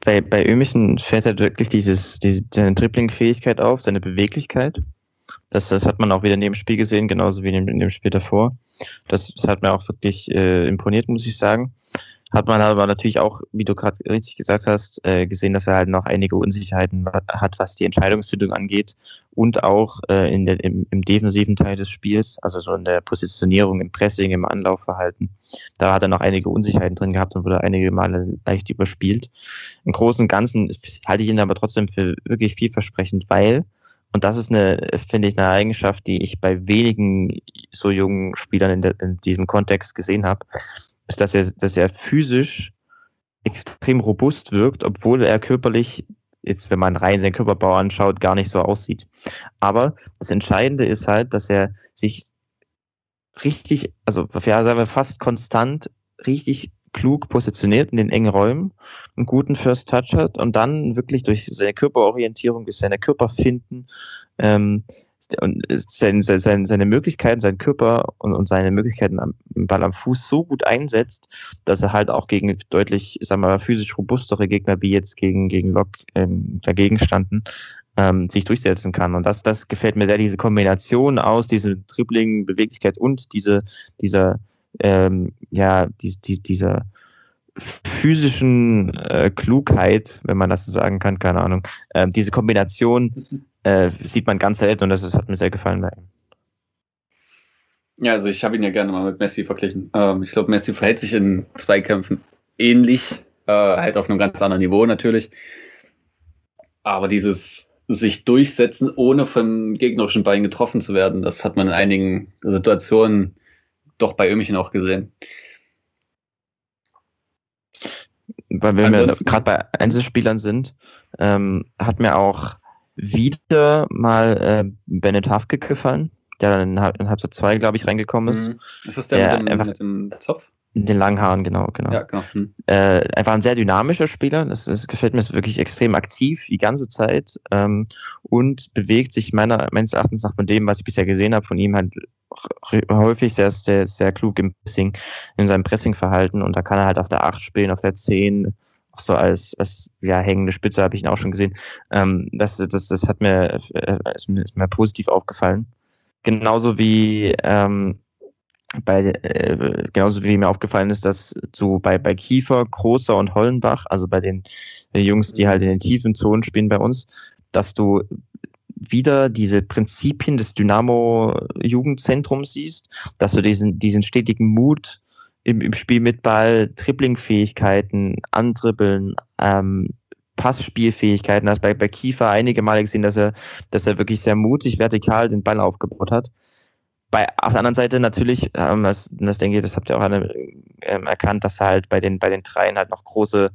Bei, bei Ömichen fällt halt wirklich dieses, diese, seine Dribbling-Fähigkeit auf, seine Beweglichkeit. Das, das hat man auch wieder in dem Spiel gesehen, genauso wie in dem, in dem Spiel davor. Das, das hat mir auch wirklich äh, imponiert, muss ich sagen. Hat man aber natürlich auch, wie du gerade richtig gesagt hast, äh, gesehen, dass er halt noch einige Unsicherheiten hat, was die Entscheidungsfindung angeht und auch äh, in der, im, im, defensiven Teil des Spiels, also so in der Positionierung, im Pressing, im Anlaufverhalten. Da hat er noch einige Unsicherheiten drin gehabt und wurde einige Male leicht überspielt. Im Großen und Ganzen halte ich ihn aber trotzdem für wirklich vielversprechend, weil und das ist eine, finde ich, eine Eigenschaft, die ich bei wenigen so jungen Spielern in, de, in diesem Kontext gesehen habe, ist, dass er, dass er physisch extrem robust wirkt, obwohl er körperlich, jetzt wenn man rein seinen Körperbau anschaut, gar nicht so aussieht. Aber das Entscheidende ist halt, dass er sich richtig, also ja, sagen wir fast konstant, richtig klug positioniert in den engen Räumen, einen guten First Touch hat und dann wirklich durch seine Körperorientierung, durch seine Körperfinden ähm, und seine, seine, seine Möglichkeiten, seinen Körper und, und seine Möglichkeiten am Ball am Fuß so gut einsetzt, dass er halt auch gegen deutlich, sagen wir mal, physisch robustere Gegner wie jetzt gegen, gegen Lok ähm, dagegen standen, ähm, sich durchsetzen kann. Und das, das gefällt mir sehr, diese Kombination aus, diese Dribbling, Beweglichkeit und diese, dieser ähm, ja, die, die, dieser physischen äh, Klugheit, wenn man das so sagen kann, keine Ahnung. Äh, diese Kombination äh, sieht man ganz selten und das, das hat mir sehr gefallen bei ihm. Ja, also ich habe ihn ja gerne mal mit Messi verglichen. Ähm, ich glaube, Messi verhält sich in Zweikämpfen ähnlich, äh, halt auf einem ganz anderen Niveau natürlich. Aber dieses sich durchsetzen, ohne vom gegnerischen Bein getroffen zu werden, das hat man in einigen Situationen doch bei Ömchen auch gesehen. Weil wenn wir gerade bei Einzelspielern sind, ähm, hat mir auch wieder mal äh, Bennett Hafke gefallen der dann in, in Halbzeit 2, glaube ich, reingekommen ist. Mhm. Ist das der, der mit, dem, einfach, mit dem Zopf? In den langen Haaren, genau, genau. Ja, genau. Hm. Äh, einfach ein sehr dynamischer Spieler. Das, das gefällt mir ist wirklich extrem aktiv die ganze Zeit ähm, und bewegt sich meiner, meines Erachtens nach von dem, was ich bisher gesehen habe, von ihm halt häufig sehr, sehr, sehr klug im Pressing, in seinem Pressingverhalten und da kann er halt auf der 8 spielen, auf der 10, auch so als, als ja, hängende Spitze habe ich ihn auch schon gesehen. Ähm, das, das, das hat mir, äh, ist, ist mir positiv aufgefallen. Genauso wie ähm, bei, äh, genauso wie mir aufgefallen ist, dass so bei, bei Kiefer, Großer und Hollenbach, also bei den Jungs, die halt in den tiefen Zonen spielen bei uns, dass du wieder diese Prinzipien des Dynamo-Jugendzentrums siehst, dass du diesen, diesen stetigen Mut im, im Spiel mit Ball, Dribbling-Fähigkeiten, Antribbeln, ähm, Passspielfähigkeiten. Hast bei, bei Kiefer einige Male gesehen, dass er, dass er wirklich sehr mutig vertikal den Ball aufgebaut hat. Bei, auf der anderen Seite natürlich, ähm, das, das denke ich, das habt ihr auch alle ähm, erkannt, dass halt bei den, bei den Dreien halt noch große,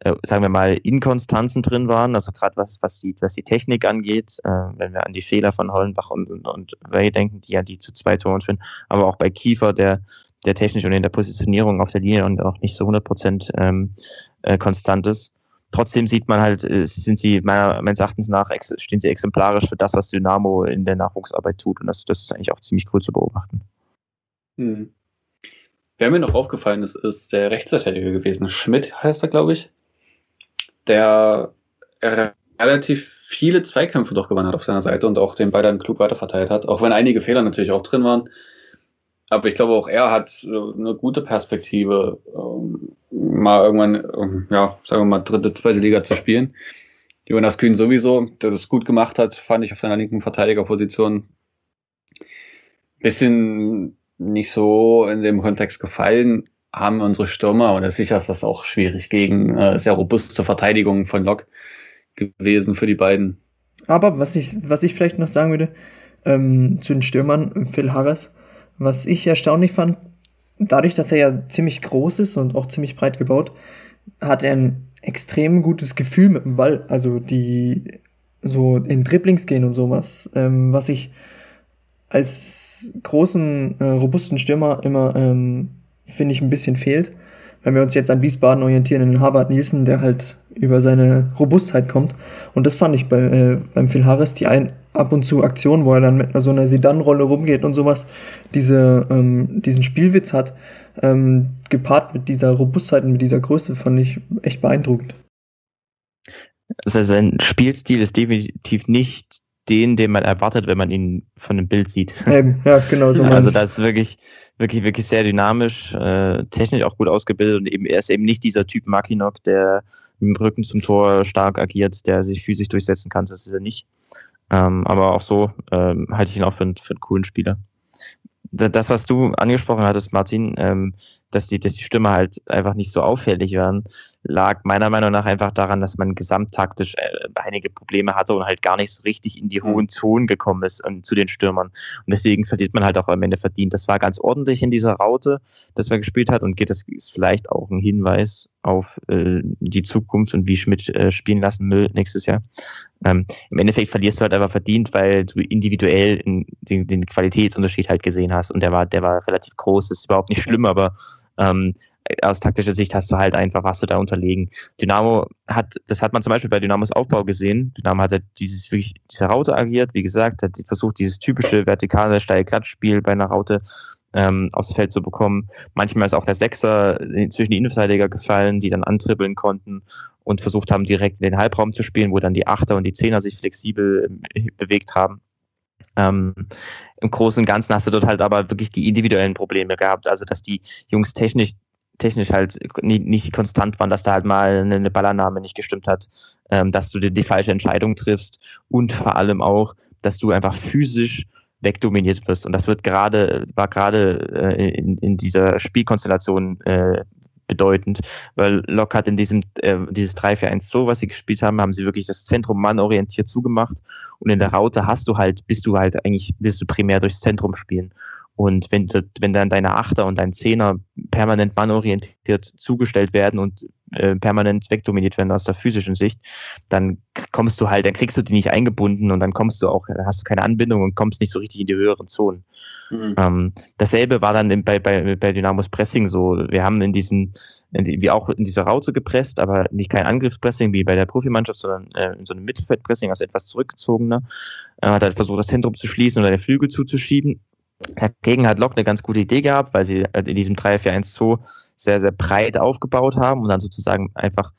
äh, sagen wir mal, Inkonstanzen drin waren. Also gerade was, was, die, was die Technik angeht, äh, wenn wir an die Fehler von Hollenbach und, und, und Ray denken, die ja die zu zwei Toren führen, aber auch bei Kiefer, der, der technisch und in der Positionierung auf der Linie und auch nicht so 100 Prozent ähm, äh, konstant ist. Trotzdem sieht man halt, äh, sind sie meiner, meines Erachtens nach, stehen sie exemplarisch für das, was Dynamo in der Nachwuchsarbeit tut. Und das, das ist eigentlich auch ziemlich cool zu beobachten. Hm. Wer mir noch aufgefallen ist, ist der Rechtsverteidiger gewesen. Schmidt heißt er, glaube ich. Der relativ viele Zweikämpfe doch gewonnen hat auf seiner Seite und auch den Ball dann klug weiterverteilt hat. Auch wenn einige Fehler natürlich auch drin waren. Aber ich glaube, auch er hat eine gute Perspektive, ähm, mal irgendwann, ähm, ja, sagen wir mal, dritte, zweite Liga zu spielen. Jonas Kühn sowieso, der das gut gemacht hat, fand ich auf seiner linken Verteidigerposition. Bisschen nicht so in dem Kontext gefallen, haben unsere Stürmer, und sicher ist das auch schwierig gegen äh, sehr robuste Verteidigungen von Lok gewesen für die beiden. Aber was ich, was ich vielleicht noch sagen würde, ähm, zu den Stürmern, Phil Harris, was ich erstaunlich fand, dadurch, dass er ja ziemlich groß ist und auch ziemlich breit gebaut, hat er ein extrem gutes Gefühl mit dem Ball. Also die so in Dribblings gehen und sowas, ähm, was ich als großen, äh, robusten Stürmer immer, ähm, finde ich, ein bisschen fehlt. Wenn wir uns jetzt an Wiesbaden orientieren, in Harvard Nielsen, der halt über seine Robustheit kommt. Und das fand ich bei, äh, beim Phil Harris, die ein, ab und zu Aktionen, wo er dann mit so einer Sedan-Rolle rumgeht und sowas, diese, ähm, diesen Spielwitz hat, ähm, gepaart mit dieser Robustheit und mit dieser Größe, fand ich echt beeindruckend. Also sein Spielstil ist definitiv nicht den, den man erwartet, wenn man ihn von dem Bild sieht. Eben, ja, [LAUGHS] genau so. Also das ist wirklich, wirklich, wirklich sehr dynamisch, äh, technisch auch gut ausgebildet und eben er ist eben nicht dieser Typ Makinok, der mit dem Rücken zum Tor stark agiert, der sich physisch durchsetzen kann. Das ist er nicht. Ähm, aber auch so ähm, halte ich ihn auch für, für einen coolen Spieler. Das, was du angesprochen hattest, Martin, ähm, dass, die, dass die Stimme halt einfach nicht so auffällig waren, lag meiner Meinung nach einfach daran, dass man gesamttaktisch äh, einige Probleme hatte und halt gar nicht so richtig in die hohen Zonen gekommen ist und zu den Stürmern. Und deswegen verdient man halt auch am Ende verdient. Das war ganz ordentlich in dieser Raute, das wir gespielt hat und geht das ist vielleicht auch ein Hinweis auf äh, die Zukunft und wie Schmidt äh, spielen lassen will nächstes Jahr. Ähm, Im Endeffekt verlierst du halt einfach verdient, weil du individuell den, den Qualitätsunterschied halt gesehen hast und der war, der war relativ groß. Das ist überhaupt nicht schlimm, aber ähm, aus taktischer Sicht hast du halt einfach, was du da unterlegen. Dynamo hat, das hat man zum Beispiel bei Dynamos Aufbau gesehen. Dynamo hat halt dieses wirklich, diese Raute agiert, wie gesagt, hat versucht, dieses typische vertikale Steil-Klatsch-Spiel bei einer Raute ähm, aufs Feld zu bekommen. Manchmal ist auch der Sechser zwischen die Innenverteidiger gefallen, die dann antribbeln konnten und versucht haben, direkt in den Halbraum zu spielen, wo dann die Achter und die Zehner sich flexibel äh, bewegt haben. Ähm, Im Großen und Ganzen hast du dort halt aber wirklich die individuellen Probleme gehabt, also dass die Jungs technisch technisch halt nicht, nicht konstant waren, dass da halt mal eine Ballannahme nicht gestimmt hat, ähm, dass du die, die falsche Entscheidung triffst und vor allem auch, dass du einfach physisch wegdominiert wirst. Und das wird gerade, war gerade äh, in, in dieser Spielkonstellation äh, bedeutend, weil Lok hat in diesem äh, dieses 3-4-1-2, was sie gespielt haben, haben sie wirklich das Zentrum mannorientiert zugemacht und in der Raute hast du halt, bist du halt eigentlich, willst du primär durchs Zentrum spielen. Und wenn, wenn dann deine Achter und dein Zehner permanent mannorientiert zugestellt werden und äh, permanent wegdominiert werden aus der physischen Sicht, dann kommst du halt, dann kriegst du die nicht eingebunden und dann kommst du auch, dann hast du keine Anbindung und kommst nicht so richtig in die höheren Zonen. Mhm. Ähm, dasselbe war dann bei, bei, bei Dynamos Pressing so. Wir haben in diesem, in die, wie auch in dieser Raute gepresst, aber nicht kein Angriffspressing wie bei der Profimannschaft, sondern äh, in so einem Mittelfeldpressing, also etwas zurückgezogener. Äh, hat halt versucht, das Zentrum zu schließen oder den Flügel zuzuschieben Dagegen hat Lok eine ganz gute Idee gehabt, weil sie äh, in diesem 3-4-1-2 sehr, sehr breit aufgebaut haben und dann sozusagen einfach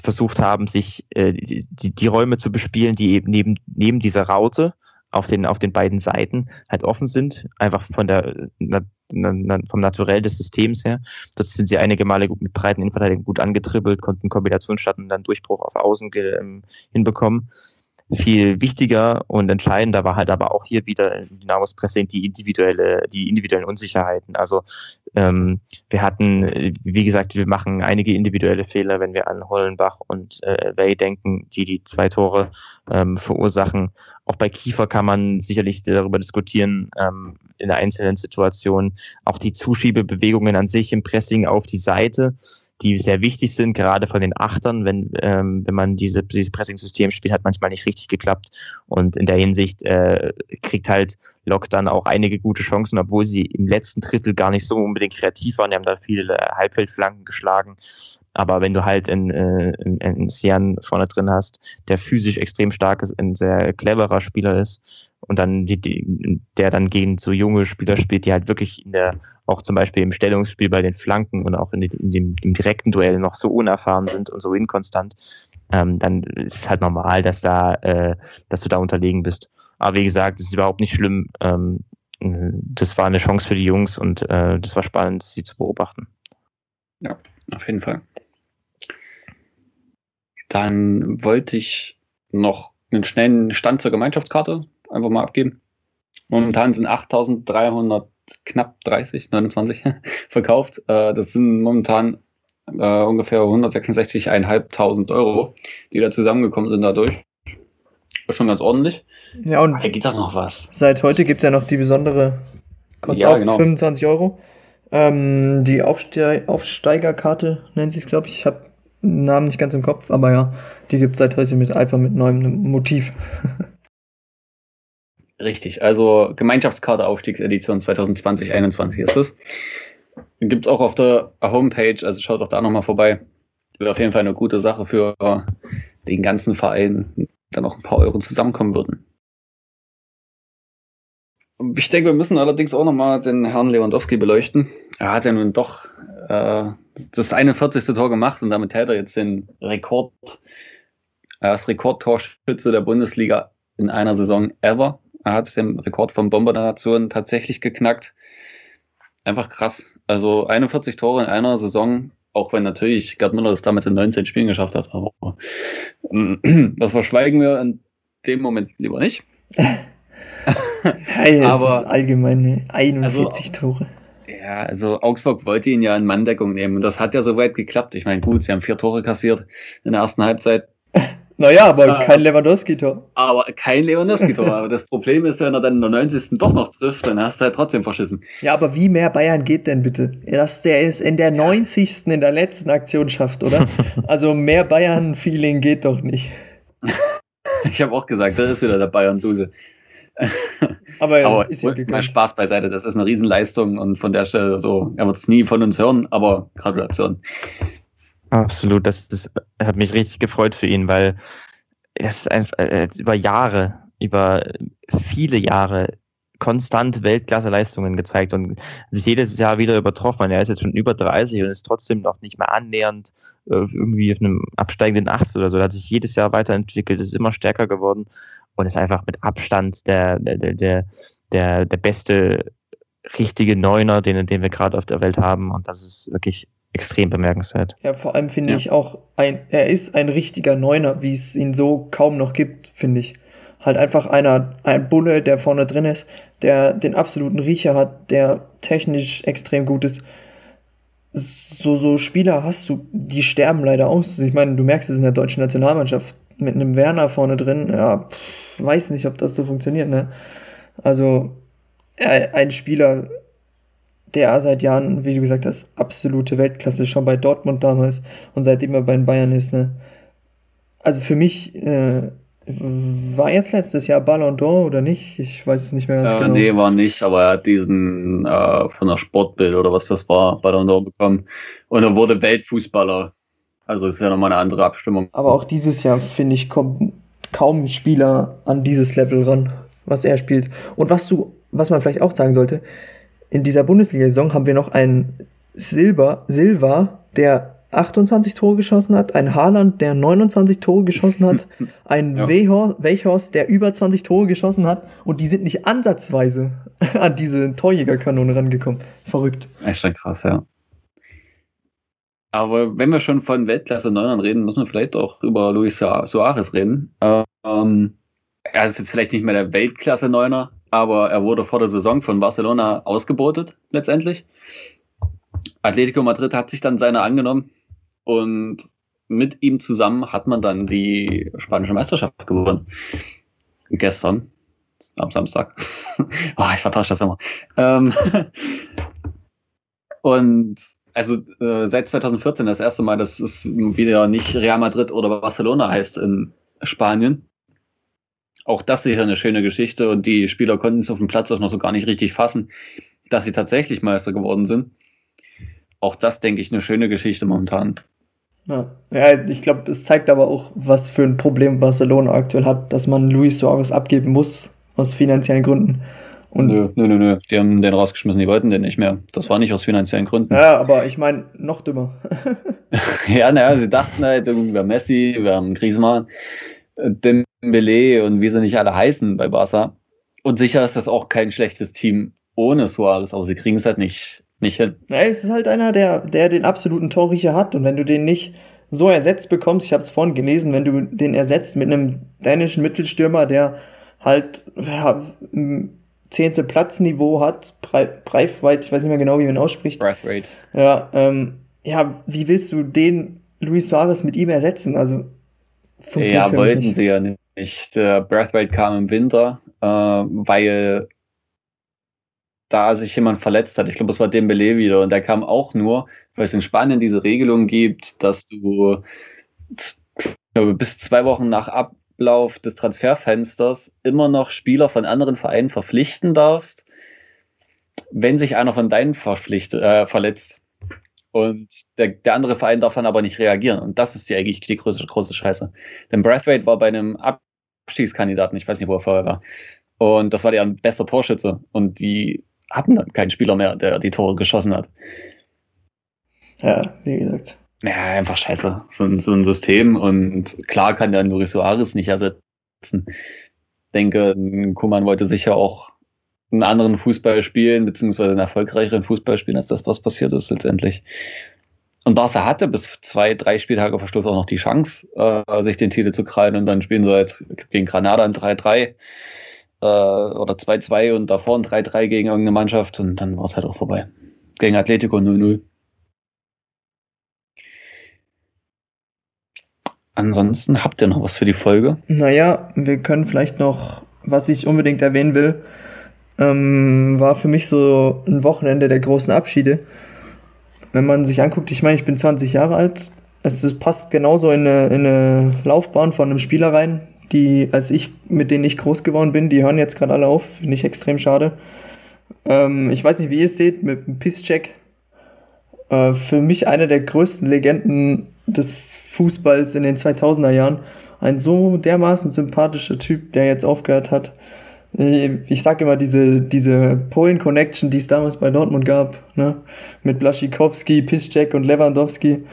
versucht haben, sich äh, die, die, Räume zu bespielen, die eben neben, neben dieser Raute auf den, auf den beiden Seiten halt offen sind, einfach von der, na, na, vom Naturell des Systems her. Dort sind sie einige Male mit breiten Innenverteidigungen gut angetribbelt, konnten Kombinationen starten und dann Durchbruch auf Außen ähm, hinbekommen viel wichtiger und entscheidender war halt aber auch hier wieder in Dynamos Pressing die individuelle, die individuellen Unsicherheiten. Also ähm, wir hatten, wie gesagt, wir machen einige individuelle Fehler, wenn wir an Hollenbach und äh, Way denken, die die zwei Tore ähm, verursachen. Auch bei Kiefer kann man sicherlich darüber diskutieren, ähm, in der einzelnen Situation. Auch die Zuschiebebewegungen an sich im Pressing auf die Seite die sehr wichtig sind, gerade von den Achtern, wenn, ähm, wenn man diese, dieses Pressing-System spielt, hat manchmal nicht richtig geklappt. Und in der Hinsicht äh, kriegt halt Lok dann auch einige gute Chancen, obwohl sie im letzten Drittel gar nicht so unbedingt kreativ waren. Die haben da viele Halbfeldflanken geschlagen. Aber wenn du halt einen, äh, einen Sian vorne drin hast, der physisch extrem stark ist, ein sehr cleverer Spieler ist und dann die, die, der dann gegen so junge Spieler spielt, die halt wirklich in der auch zum Beispiel im Stellungsspiel bei den Flanken und auch in, den, in dem, im direkten Duell noch so unerfahren sind und so inkonstant, ähm, dann ist es halt normal, dass da, äh, dass du da unterlegen bist. Aber wie gesagt, es ist überhaupt nicht schlimm. Ähm, das war eine Chance für die Jungs und äh, das war spannend, sie zu beobachten. Ja, auf jeden Fall. Dann wollte ich noch einen schnellen Stand zur Gemeinschaftskarte einfach mal abgeben. Momentan sind 8300 knapp 30, 29 [LAUGHS] verkauft. Äh, das sind momentan äh, ungefähr 166.500 Euro, die da zusammengekommen sind dadurch. Schon ganz ordentlich. Ja, und da geht doch noch was. Seit heute gibt es ja noch die besondere, kostet ja, auch genau. 25 Euro. Ähm, die Aufste Aufsteigerkarte nennt sich, glaube ich. Ich habe den Namen nicht ganz im Kopf, aber ja, die gibt es seit heute mit einfach mit neuem Motiv. [LAUGHS] Richtig, also Gemeinschaftskarte Aufstiegsedition 2020-21 ist es. Gibt es auch auf der Homepage, also schaut doch da nochmal vorbei. Wäre auf jeden Fall eine gute Sache für den ganzen Verein, da noch ein paar Euro zusammenkommen würden. Ich denke, wir müssen allerdings auch nochmal den Herrn Lewandowski beleuchten. Er hat ja nun doch äh, das 41. Tor gemacht und damit hält er jetzt den Rekord, er ist Rekordtorschütze der Bundesliga in einer Saison ever. Er hat den Rekord von Bomber der Nation tatsächlich geknackt. Einfach krass. Also 41 Tore in einer Saison, auch wenn natürlich Gerd Müller das damals in 19 Spielen geschafft hat. Aber [CLEARS THROAT] das verschweigen wir in dem Moment lieber nicht. Hey, das aber, ist allgemein 41 also, Tore. Ja, also Augsburg wollte ihn ja in Manndeckung nehmen und das hat ja soweit geklappt. Ich meine, gut, sie haben vier Tore kassiert in der ersten Halbzeit. Naja, aber äh, kein Lewandowski-Tor. Aber kein Lewandowski-Tor. aber das Problem ist, wenn er dann in der 90. doch noch trifft, dann hast du halt trotzdem verschissen. Ja, aber wie mehr Bayern geht denn bitte? Dass der es in der 90. in der letzten Aktion schafft, oder? [LAUGHS] also mehr Bayern-Feeling geht doch nicht. ich habe auch gesagt, das ist wieder der Bayern-Duse. aber, aber ist ja mal Spaß beiseite, das ist eine Riesenleistung und von der Stelle so, er wird es nie von uns hören, aber Gratulation. Absolut, das, das hat mich richtig gefreut für ihn, weil er ist einfach äh, über Jahre, über viele Jahre konstant Weltklasse-Leistungen gezeigt und sich jedes Jahr wieder übertroffen. Er ist jetzt schon über 30 und ist trotzdem noch nicht mehr annähernd äh, irgendwie auf einem absteigenden Acht oder so. Er hat sich jedes Jahr weiterentwickelt, ist immer stärker geworden und ist einfach mit Abstand der, der, der, der, der beste richtige Neuner, den, den wir gerade auf der Welt haben. Und das ist wirklich extrem bemerkenswert. Ja, vor allem finde ja. ich auch, ein, er ist ein richtiger Neuner, wie es ihn so kaum noch gibt, finde ich. Halt einfach einer, ein Bulle, der vorne drin ist, der den absoluten Riecher hat, der technisch extrem gut ist. So, so Spieler hast du, die sterben leider aus. Ich meine, du merkst es in der deutschen Nationalmannschaft mit einem Werner vorne drin. Ja, pff, weiß nicht, ob das so funktioniert, ne? Also, ein Spieler, der seit Jahren, wie du gesagt hast, absolute Weltklasse, schon bei Dortmund damals und seitdem er bei den Bayern ist, ne? Also für mich äh, war jetzt letztes Jahr Ballon d'Or oder nicht? Ich weiß es nicht mehr ganz äh, genau. Nee, war nicht, aber er hat diesen äh, von der Sportbild oder was das war, Ballon d'Or bekommen. Und er wurde Weltfußballer. Also ist ja nochmal eine andere Abstimmung. Aber auch dieses Jahr, finde ich, kommt kaum ein Spieler an dieses Level ran, was er spielt. Und was du, was man vielleicht auch sagen sollte, in dieser Bundesliga-Saison haben wir noch einen Silber, Silva, der 28 Tore geschossen hat, ein Haaland, der 29 Tore geschossen hat, [LAUGHS] ein ja. Weichhorst, der über 20 Tore geschossen hat und die sind nicht ansatzweise [LAUGHS] an diese Torjägerkanone rangekommen. Verrückt. Echt schon krass, ja. Aber wenn wir schon von Weltklasse Neunern reden, müssen wir vielleicht auch über Luis Suarez reden. Ähm, er ist jetzt vielleicht nicht mehr der Weltklasse Neuner, aber er wurde vor der Saison von Barcelona ausgebotet, letztendlich. Atletico Madrid hat sich dann seiner angenommen und mit ihm zusammen hat man dann die spanische Meisterschaft gewonnen. Gestern, am Samstag. oh, [LAUGHS] ich vertausche das immer. Ähm [LAUGHS] und also äh, seit 2014 das erste Mal, dass es wieder nicht Real Madrid oder Barcelona heißt in Spanien. Auch das ist sicher eine schöne Geschichte und die Spieler konnten es auf dem Platz auch noch so gar nicht richtig fassen, dass sie tatsächlich Meister geworden sind. Auch das, denke ich, eine schöne Geschichte momentan. Ja, ja ich glaube, es zeigt aber auch, was für ein Problem Barcelona aktuell hat, dass man Luis Suarez abgeben muss, aus finanziellen Gründen. Und nö, nö, nö, nö. Die haben den rausgeschmissen, die wollten den nicht mehr. Das war nicht aus finanziellen Gründen. Ja, aber ich meine, noch dümmer. [LAUGHS] ja, naja, sie dachten halt, wir haben Messi, wir haben Griezmann, Dembele und wie sie nicht alle heißen bei Barca. Und sicher ist das auch kein schlechtes Team ohne Suarez, aber sie kriegen es halt nicht nicht hin. Ja, es ist halt einer, der, der den absoluten Torriecher hat. Und wenn du den nicht so ersetzt bekommst, ich habe es vorhin gelesen, wenn du den ersetzt mit einem dänischen Mittelstürmer, der halt ja, zehnte Platzniveau hat, Breitweit, ich weiß nicht mehr genau, wie man ausspricht. Breitweit. Ja, ähm, ja, wie willst du den Luis Suarez mit ihm ersetzen? Also ja, wollten nicht. sie ja nicht. Der Breathwaite kam im Winter, äh, weil da sich jemand verletzt hat. Ich glaube, das war Dembele wieder. Und der kam auch nur, weil es in Spanien diese Regelung gibt, dass du glaube, bis zwei Wochen nach Ablauf des Transferfensters immer noch Spieler von anderen Vereinen verpflichten darfst, wenn sich einer von deinen verpflichtet, äh, verletzt. Und der, der, andere Verein darf dann aber nicht reagieren. Und das ist die eigentlich die große, große Scheiße. Denn Brathwaite war bei einem Abstiegskandidaten, ich weiß nicht, wo er vorher war. Und das war der bester Torschütze. Und die hatten dann keinen Spieler mehr, der die Tore geschossen hat. Ja, wie gesagt. Ja, einfach scheiße. So ein, so ein System. Und klar kann der Luis Suarez nicht ersetzen. Ich denke, Kuman wollte sicher auch einen anderen Fußball spielen, beziehungsweise einen erfolgreicheren Fußball spielen, als das, was passiert ist letztendlich. Und Barca hatte bis zwei, drei Spieltage Verschluss auch noch die Chance, äh, sich den Titel zu krallen und dann spielen sie halt gegen Granada ein 3-3 äh, oder 2-2 und davor ein 3-3 gegen irgendeine Mannschaft und dann war es halt auch vorbei. Gegen Atletico 0-0. Ansonsten habt ihr noch was für die Folge? Naja, wir können vielleicht noch, was ich unbedingt erwähnen will, ähm, war für mich so ein Wochenende der großen Abschiede. Wenn man sich anguckt, ich meine, ich bin 20 Jahre alt, es passt genauso in eine, in eine Laufbahn von einem Spieler rein, die, als ich, mit denen ich groß geworden bin, die hören jetzt gerade alle auf. Finde ich extrem schade. Ähm, ich weiß nicht, wie ihr es seht, mit dem Pisscheck. Äh, für mich einer der größten Legenden des Fußballs in den 2000er Jahren. Ein so dermaßen sympathischer Typ, der jetzt aufgehört hat. Ich sag immer diese, diese Polen-Connection, die es damals bei Dortmund gab, ne? Mit Blaszczykowski, Piszczek und Lewandowski.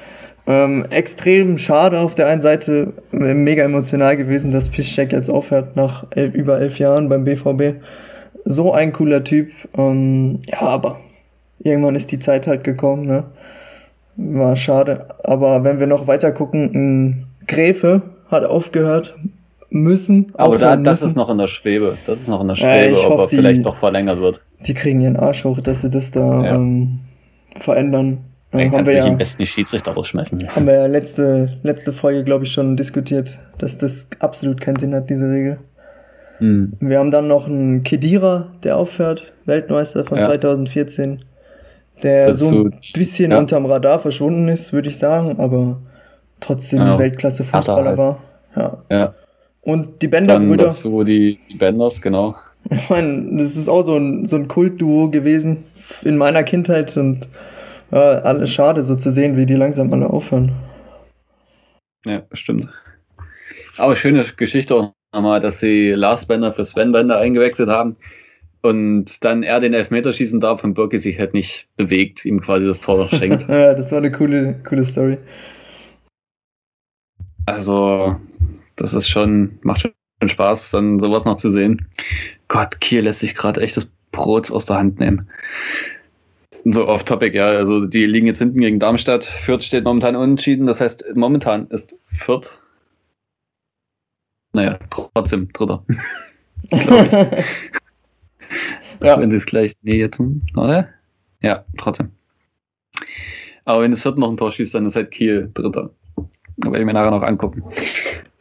Ähm, extrem schade auf der einen Seite, mega emotional gewesen, dass Piszczek jetzt aufhört nach elf, über elf Jahren beim BVB. So ein cooler Typ. Ähm, ja, aber irgendwann ist die Zeit halt gekommen. Ne? War schade. Aber wenn wir noch weiter gucken, Gräfe hat aufgehört müssen. Aber da, das müssen. ist noch in der Schwebe. Das ist noch in der Schwebe, äh, ob er vielleicht doch verlängert wird. Die kriegen ihren Arsch hoch, dass sie das da ja. ähm, verändern. Dann haben wir ja, am besten die Schiedsrichter rausschmeißen. Haben wir ja letzte, letzte Folge, glaube ich, schon diskutiert, dass das absolut keinen Sinn hat, diese Regel. Mhm. Wir haben dann noch einen Kedira, der aufhört, Weltmeister von ja. 2014, der Dazu, so ein bisschen ja. unterm Radar verschwunden ist, würde ich sagen, aber trotzdem ja. Weltklasse-Fußballer halt. war. Ja. ja. Und die Bender-Brüder. dazu die, die Benders, genau. Ich meine, das ist auch so ein, so ein Kultduo gewesen in meiner Kindheit und ja, alles schade, so zu sehen, wie die langsam alle aufhören. Ja, stimmt. Aber schöne Geschichte auch nochmal, dass sie Lars Bender für Sven Bender eingewechselt haben und dann er den Elfmeter schießen darf und Birki sich halt nicht bewegt, ihm quasi das Tor schenkt. [LAUGHS] ja, das war eine coole, coole Story. Also, das ist schon, macht schon Spaß, dann sowas noch zu sehen. Gott, Kiel lässt sich gerade echt das Brot aus der Hand nehmen. So off-topic, ja. Also die liegen jetzt hinten gegen Darmstadt. Fürth steht momentan unentschieden. Das heißt, momentan ist Fürth. Naja, trotzdem Dritter. [LAUGHS] Glaube ich. [LAUGHS] ja. Wenn sie es gleich. Nee, jetzt, oder? Ja, trotzdem. Aber wenn das Fürth noch ein Tor schießt, dann ist halt Kiel Dritter. Werde ich mir nachher noch angucken.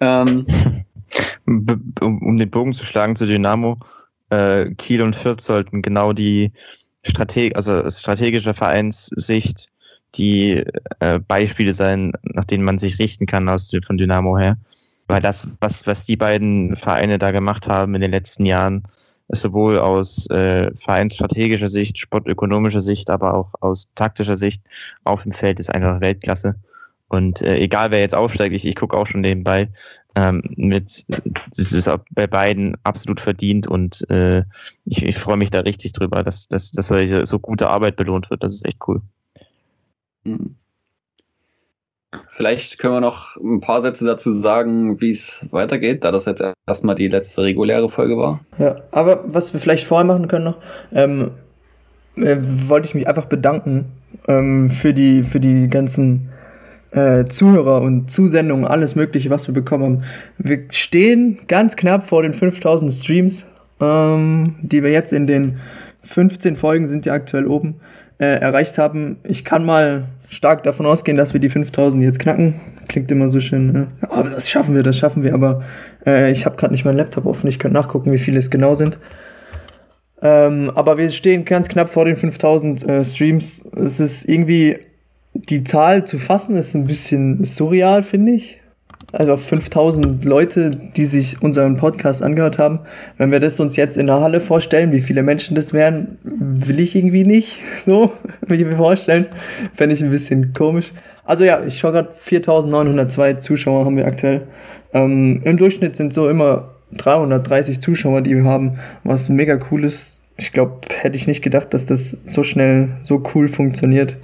Ähm, [LAUGHS] um, um, den Bogen zu schlagen zu Dynamo, äh, Kiel und Fürth sollten genau die Strateg also strategische Vereinssicht die äh, Beispiele sein, nach denen man sich richten kann aus von Dynamo her. Weil das, was, was die beiden Vereine da gemacht haben in den letzten Jahren, sowohl aus äh, vereinsstrategischer Sicht, sportökonomischer Sicht, aber auch aus taktischer Sicht auf dem Feld ist einfach Weltklasse. Und äh, egal wer jetzt aufsteigt, ich, ich gucke auch schon nebenbei, ähm, mit, das ist bei beiden absolut verdient und äh, ich, ich freue mich da richtig drüber, dass, dass, dass so gute Arbeit belohnt wird. Das ist echt cool. Hm. Vielleicht können wir noch ein paar Sätze dazu sagen, wie es weitergeht, da das jetzt erstmal die letzte reguläre Folge war. Ja, aber was wir vielleicht vorher machen können noch, ähm, äh, wollte ich mich einfach bedanken ähm, für, die, für die ganzen äh, Zuhörer und Zusendungen, alles Mögliche, was wir bekommen haben. Wir stehen ganz knapp vor den 5000 Streams, ähm, die wir jetzt in den 15 Folgen sind ja aktuell oben äh, erreicht haben. Ich kann mal stark davon ausgehen, dass wir die 5000 jetzt knacken. Klingt immer so schön. Ne? Aber das schaffen wir, das schaffen wir. Aber äh, ich habe gerade nicht meinen Laptop offen. Ich könnte nachgucken, wie viele es genau sind. Ähm, aber wir stehen ganz knapp vor den 5000 äh, Streams. Es ist irgendwie die Zahl zu fassen ist ein bisschen surreal, finde ich. Also 5000 Leute, die sich unseren Podcast angehört haben. Wenn wir das uns jetzt in der Halle vorstellen, wie viele Menschen das wären, will ich irgendwie nicht [LAUGHS] so, will ich mir vorstellen. Fände ich ein bisschen komisch. Also ja, ich schaue gerade 4902 Zuschauer haben wir aktuell. Ähm, Im Durchschnitt sind so immer 330 Zuschauer, die wir haben, was mega cool ist ich glaube, hätte ich nicht gedacht, dass das so schnell, so cool funktioniert.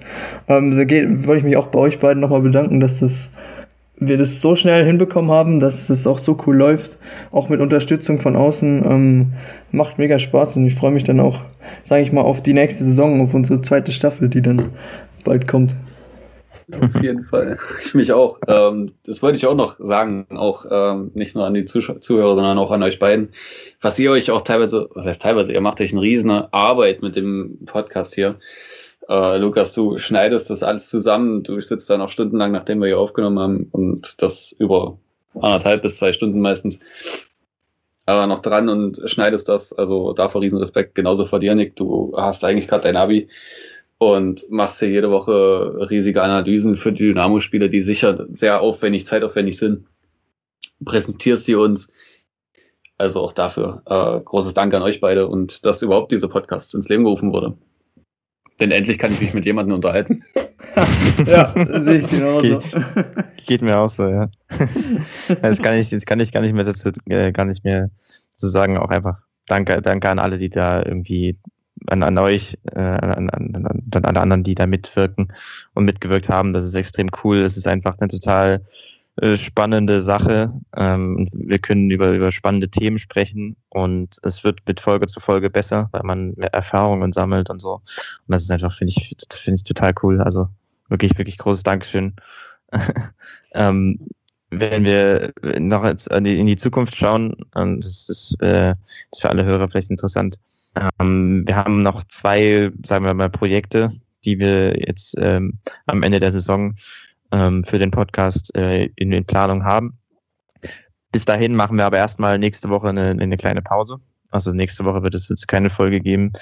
Ähm, da wollte ich mich auch bei euch beiden nochmal bedanken, dass das, wir das so schnell hinbekommen haben, dass es auch so cool läuft. Auch mit Unterstützung von außen. Ähm, macht mega Spaß und ich freue mich dann auch, sage ich mal, auf die nächste Saison, auf unsere zweite Staffel, die dann bald kommt. [LAUGHS] Auf jeden Fall. Ich mich auch. Ähm, das wollte ich auch noch sagen, auch ähm, nicht nur an die Zuh Zuhörer, sondern auch an euch beiden, was ihr euch auch teilweise, was heißt teilweise, ihr macht euch eine riesen Arbeit mit dem Podcast hier. Äh, Lukas, du schneidest das alles zusammen, du sitzt da noch stundenlang, nachdem wir hier aufgenommen haben und das über anderthalb bis zwei Stunden meistens aber noch dran und schneidest das. Also dafür riesen Respekt. Genauso vor dir, Nick. Du hast eigentlich gerade dein Abi und machst hier jede Woche riesige Analysen für die Dynamo-Spieler, die sicher sehr aufwendig, zeitaufwendig sind. Präsentierst sie uns. Also auch dafür äh, großes Dank an euch beide und dass überhaupt dieser Podcast ins Leben gerufen wurde. Denn endlich kann ich mich mit jemandem unterhalten. [LAUGHS] ja, sehe ich genauso. Geht, geht, mir auch so, ja. [LAUGHS] Jetzt kann ich, jetzt kann ich gar nicht mehr dazu, äh, gar nicht mehr zu sagen, auch einfach danke, danke an alle, die da irgendwie an, an euch, äh, an, an, an, alle anderen, die da mitwirken und mitgewirkt haben. Das ist extrem cool. Es ist einfach eine total äh, spannende Sache. Ähm, wir können über, über spannende Themen sprechen und es wird mit Folge zu Folge besser, weil man mehr Erfahrungen sammelt und so. Und das ist einfach, finde ich, finde ich total cool. Also wirklich, wirklich großes Dankeschön. [LAUGHS] ähm, wenn wir noch in die Zukunft schauen, und das ist, äh, ist für alle Hörer vielleicht interessant, ähm, wir haben noch zwei, sagen wir mal, Projekte, die wir jetzt ähm, am Ende der Saison ähm, für den Podcast äh, in, in Planung haben. Bis dahin machen wir aber erstmal nächste Woche eine, eine kleine Pause. Also nächste Woche wird es, keine Folge geben,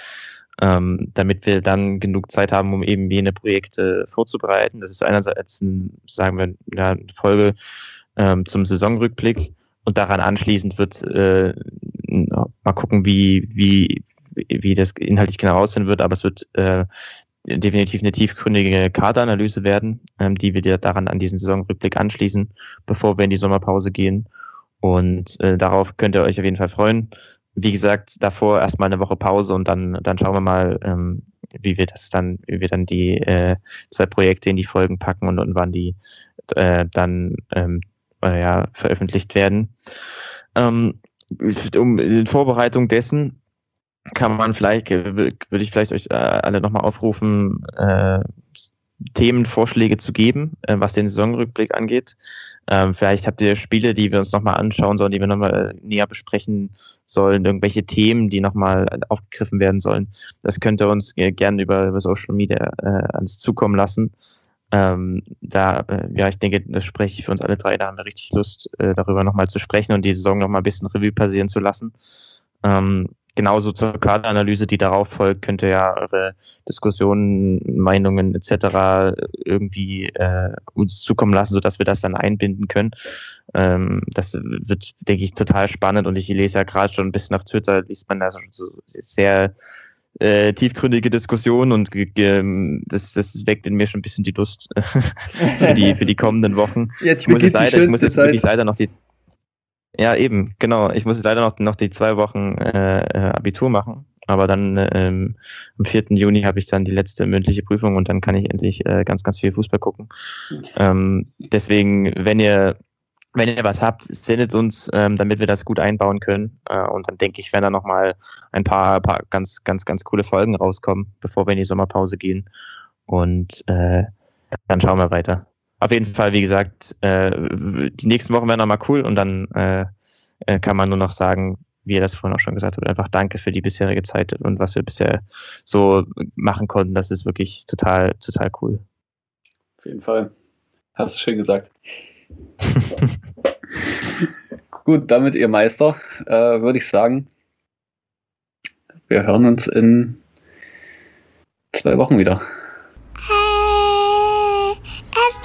ähm, damit wir dann genug Zeit haben, um eben jene Projekte vorzubereiten. Das ist einerseits, ein, sagen wir, ja, eine Folge ähm, zum Saisonrückblick und daran anschließend wird äh, mal gucken, wie, wie, wie das inhaltlich genau aussehen wird, aber es wird äh, definitiv eine tiefgründige Kaderanalyse werden, ähm, die wir dir daran an diesen Saisonrückblick anschließen, bevor wir in die Sommerpause gehen. Und äh, darauf könnt ihr euch auf jeden Fall freuen. Wie gesagt, davor erstmal eine Woche Pause und dann, dann schauen wir mal, ähm, wie wir das dann, wie wir dann die äh, zwei Projekte in die Folgen packen und, und wann die äh, dann ähm, äh, ja, veröffentlicht werden. Ähm, um in Vorbereitung dessen kann man vielleicht, äh, würde ich vielleicht euch äh, alle nochmal aufrufen, äh, Themenvorschläge zu geben, äh, was den Saisonrückblick angeht. Ähm, vielleicht habt ihr Spiele, die wir uns nochmal anschauen sollen, die wir nochmal äh, näher besprechen sollen, irgendwelche Themen, die nochmal aufgegriffen werden sollen. Das könnt ihr uns gerne über, über Social Media äh, ans zukommen lassen. Ähm, da, äh, ja, ich denke, das spreche ich für uns alle drei, da haben wir richtig Lust, äh, darüber nochmal zu sprechen und die Saison nochmal ein bisschen Revue passieren zu lassen. Ähm, genauso zur Kaderanalyse, die darauf folgt, könnt ihr ja eure Diskussionen, Meinungen etc. irgendwie äh, uns zukommen lassen, sodass wir das dann einbinden können. Ähm, das wird, denke ich, total spannend und ich lese ja gerade schon ein bisschen auf Twitter, liest man da so sehr äh, tiefgründige Diskussionen und das, das weckt in mir schon ein bisschen die Lust [LAUGHS] für, die, für die kommenden Wochen. Jetzt ich muss jetzt leider, ich muss jetzt wirklich leider noch die ja, eben, genau. Ich muss leider noch, noch die zwei Wochen äh, äh Abitur machen. Aber dann ähm, am 4. Juni habe ich dann die letzte mündliche Prüfung und dann kann ich endlich äh, ganz, ganz viel Fußball gucken. Ähm, deswegen, wenn ihr, wenn ihr was habt, sendet uns, ähm, damit wir das gut einbauen können. Äh, und dann denke ich, werden da nochmal ein paar, paar ganz, ganz, ganz coole Folgen rauskommen, bevor wir in die Sommerpause gehen. Und äh, dann schauen wir weiter auf jeden Fall, wie gesagt, äh, die nächsten Wochen werden nochmal cool und dann äh, äh, kann man nur noch sagen, wie ihr das vorhin auch schon gesagt habt, einfach danke für die bisherige Zeit und was wir bisher so machen konnten. Das ist wirklich total, total cool. Auf jeden Fall. Hast du schön gesagt. [LAUGHS] Gut, damit ihr Meister, äh, würde ich sagen, wir hören uns in zwei Wochen wieder.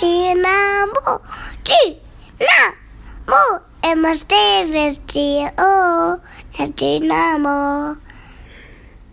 Dynamo, Dynamo, immer steh wir dir, oh, Dynamo.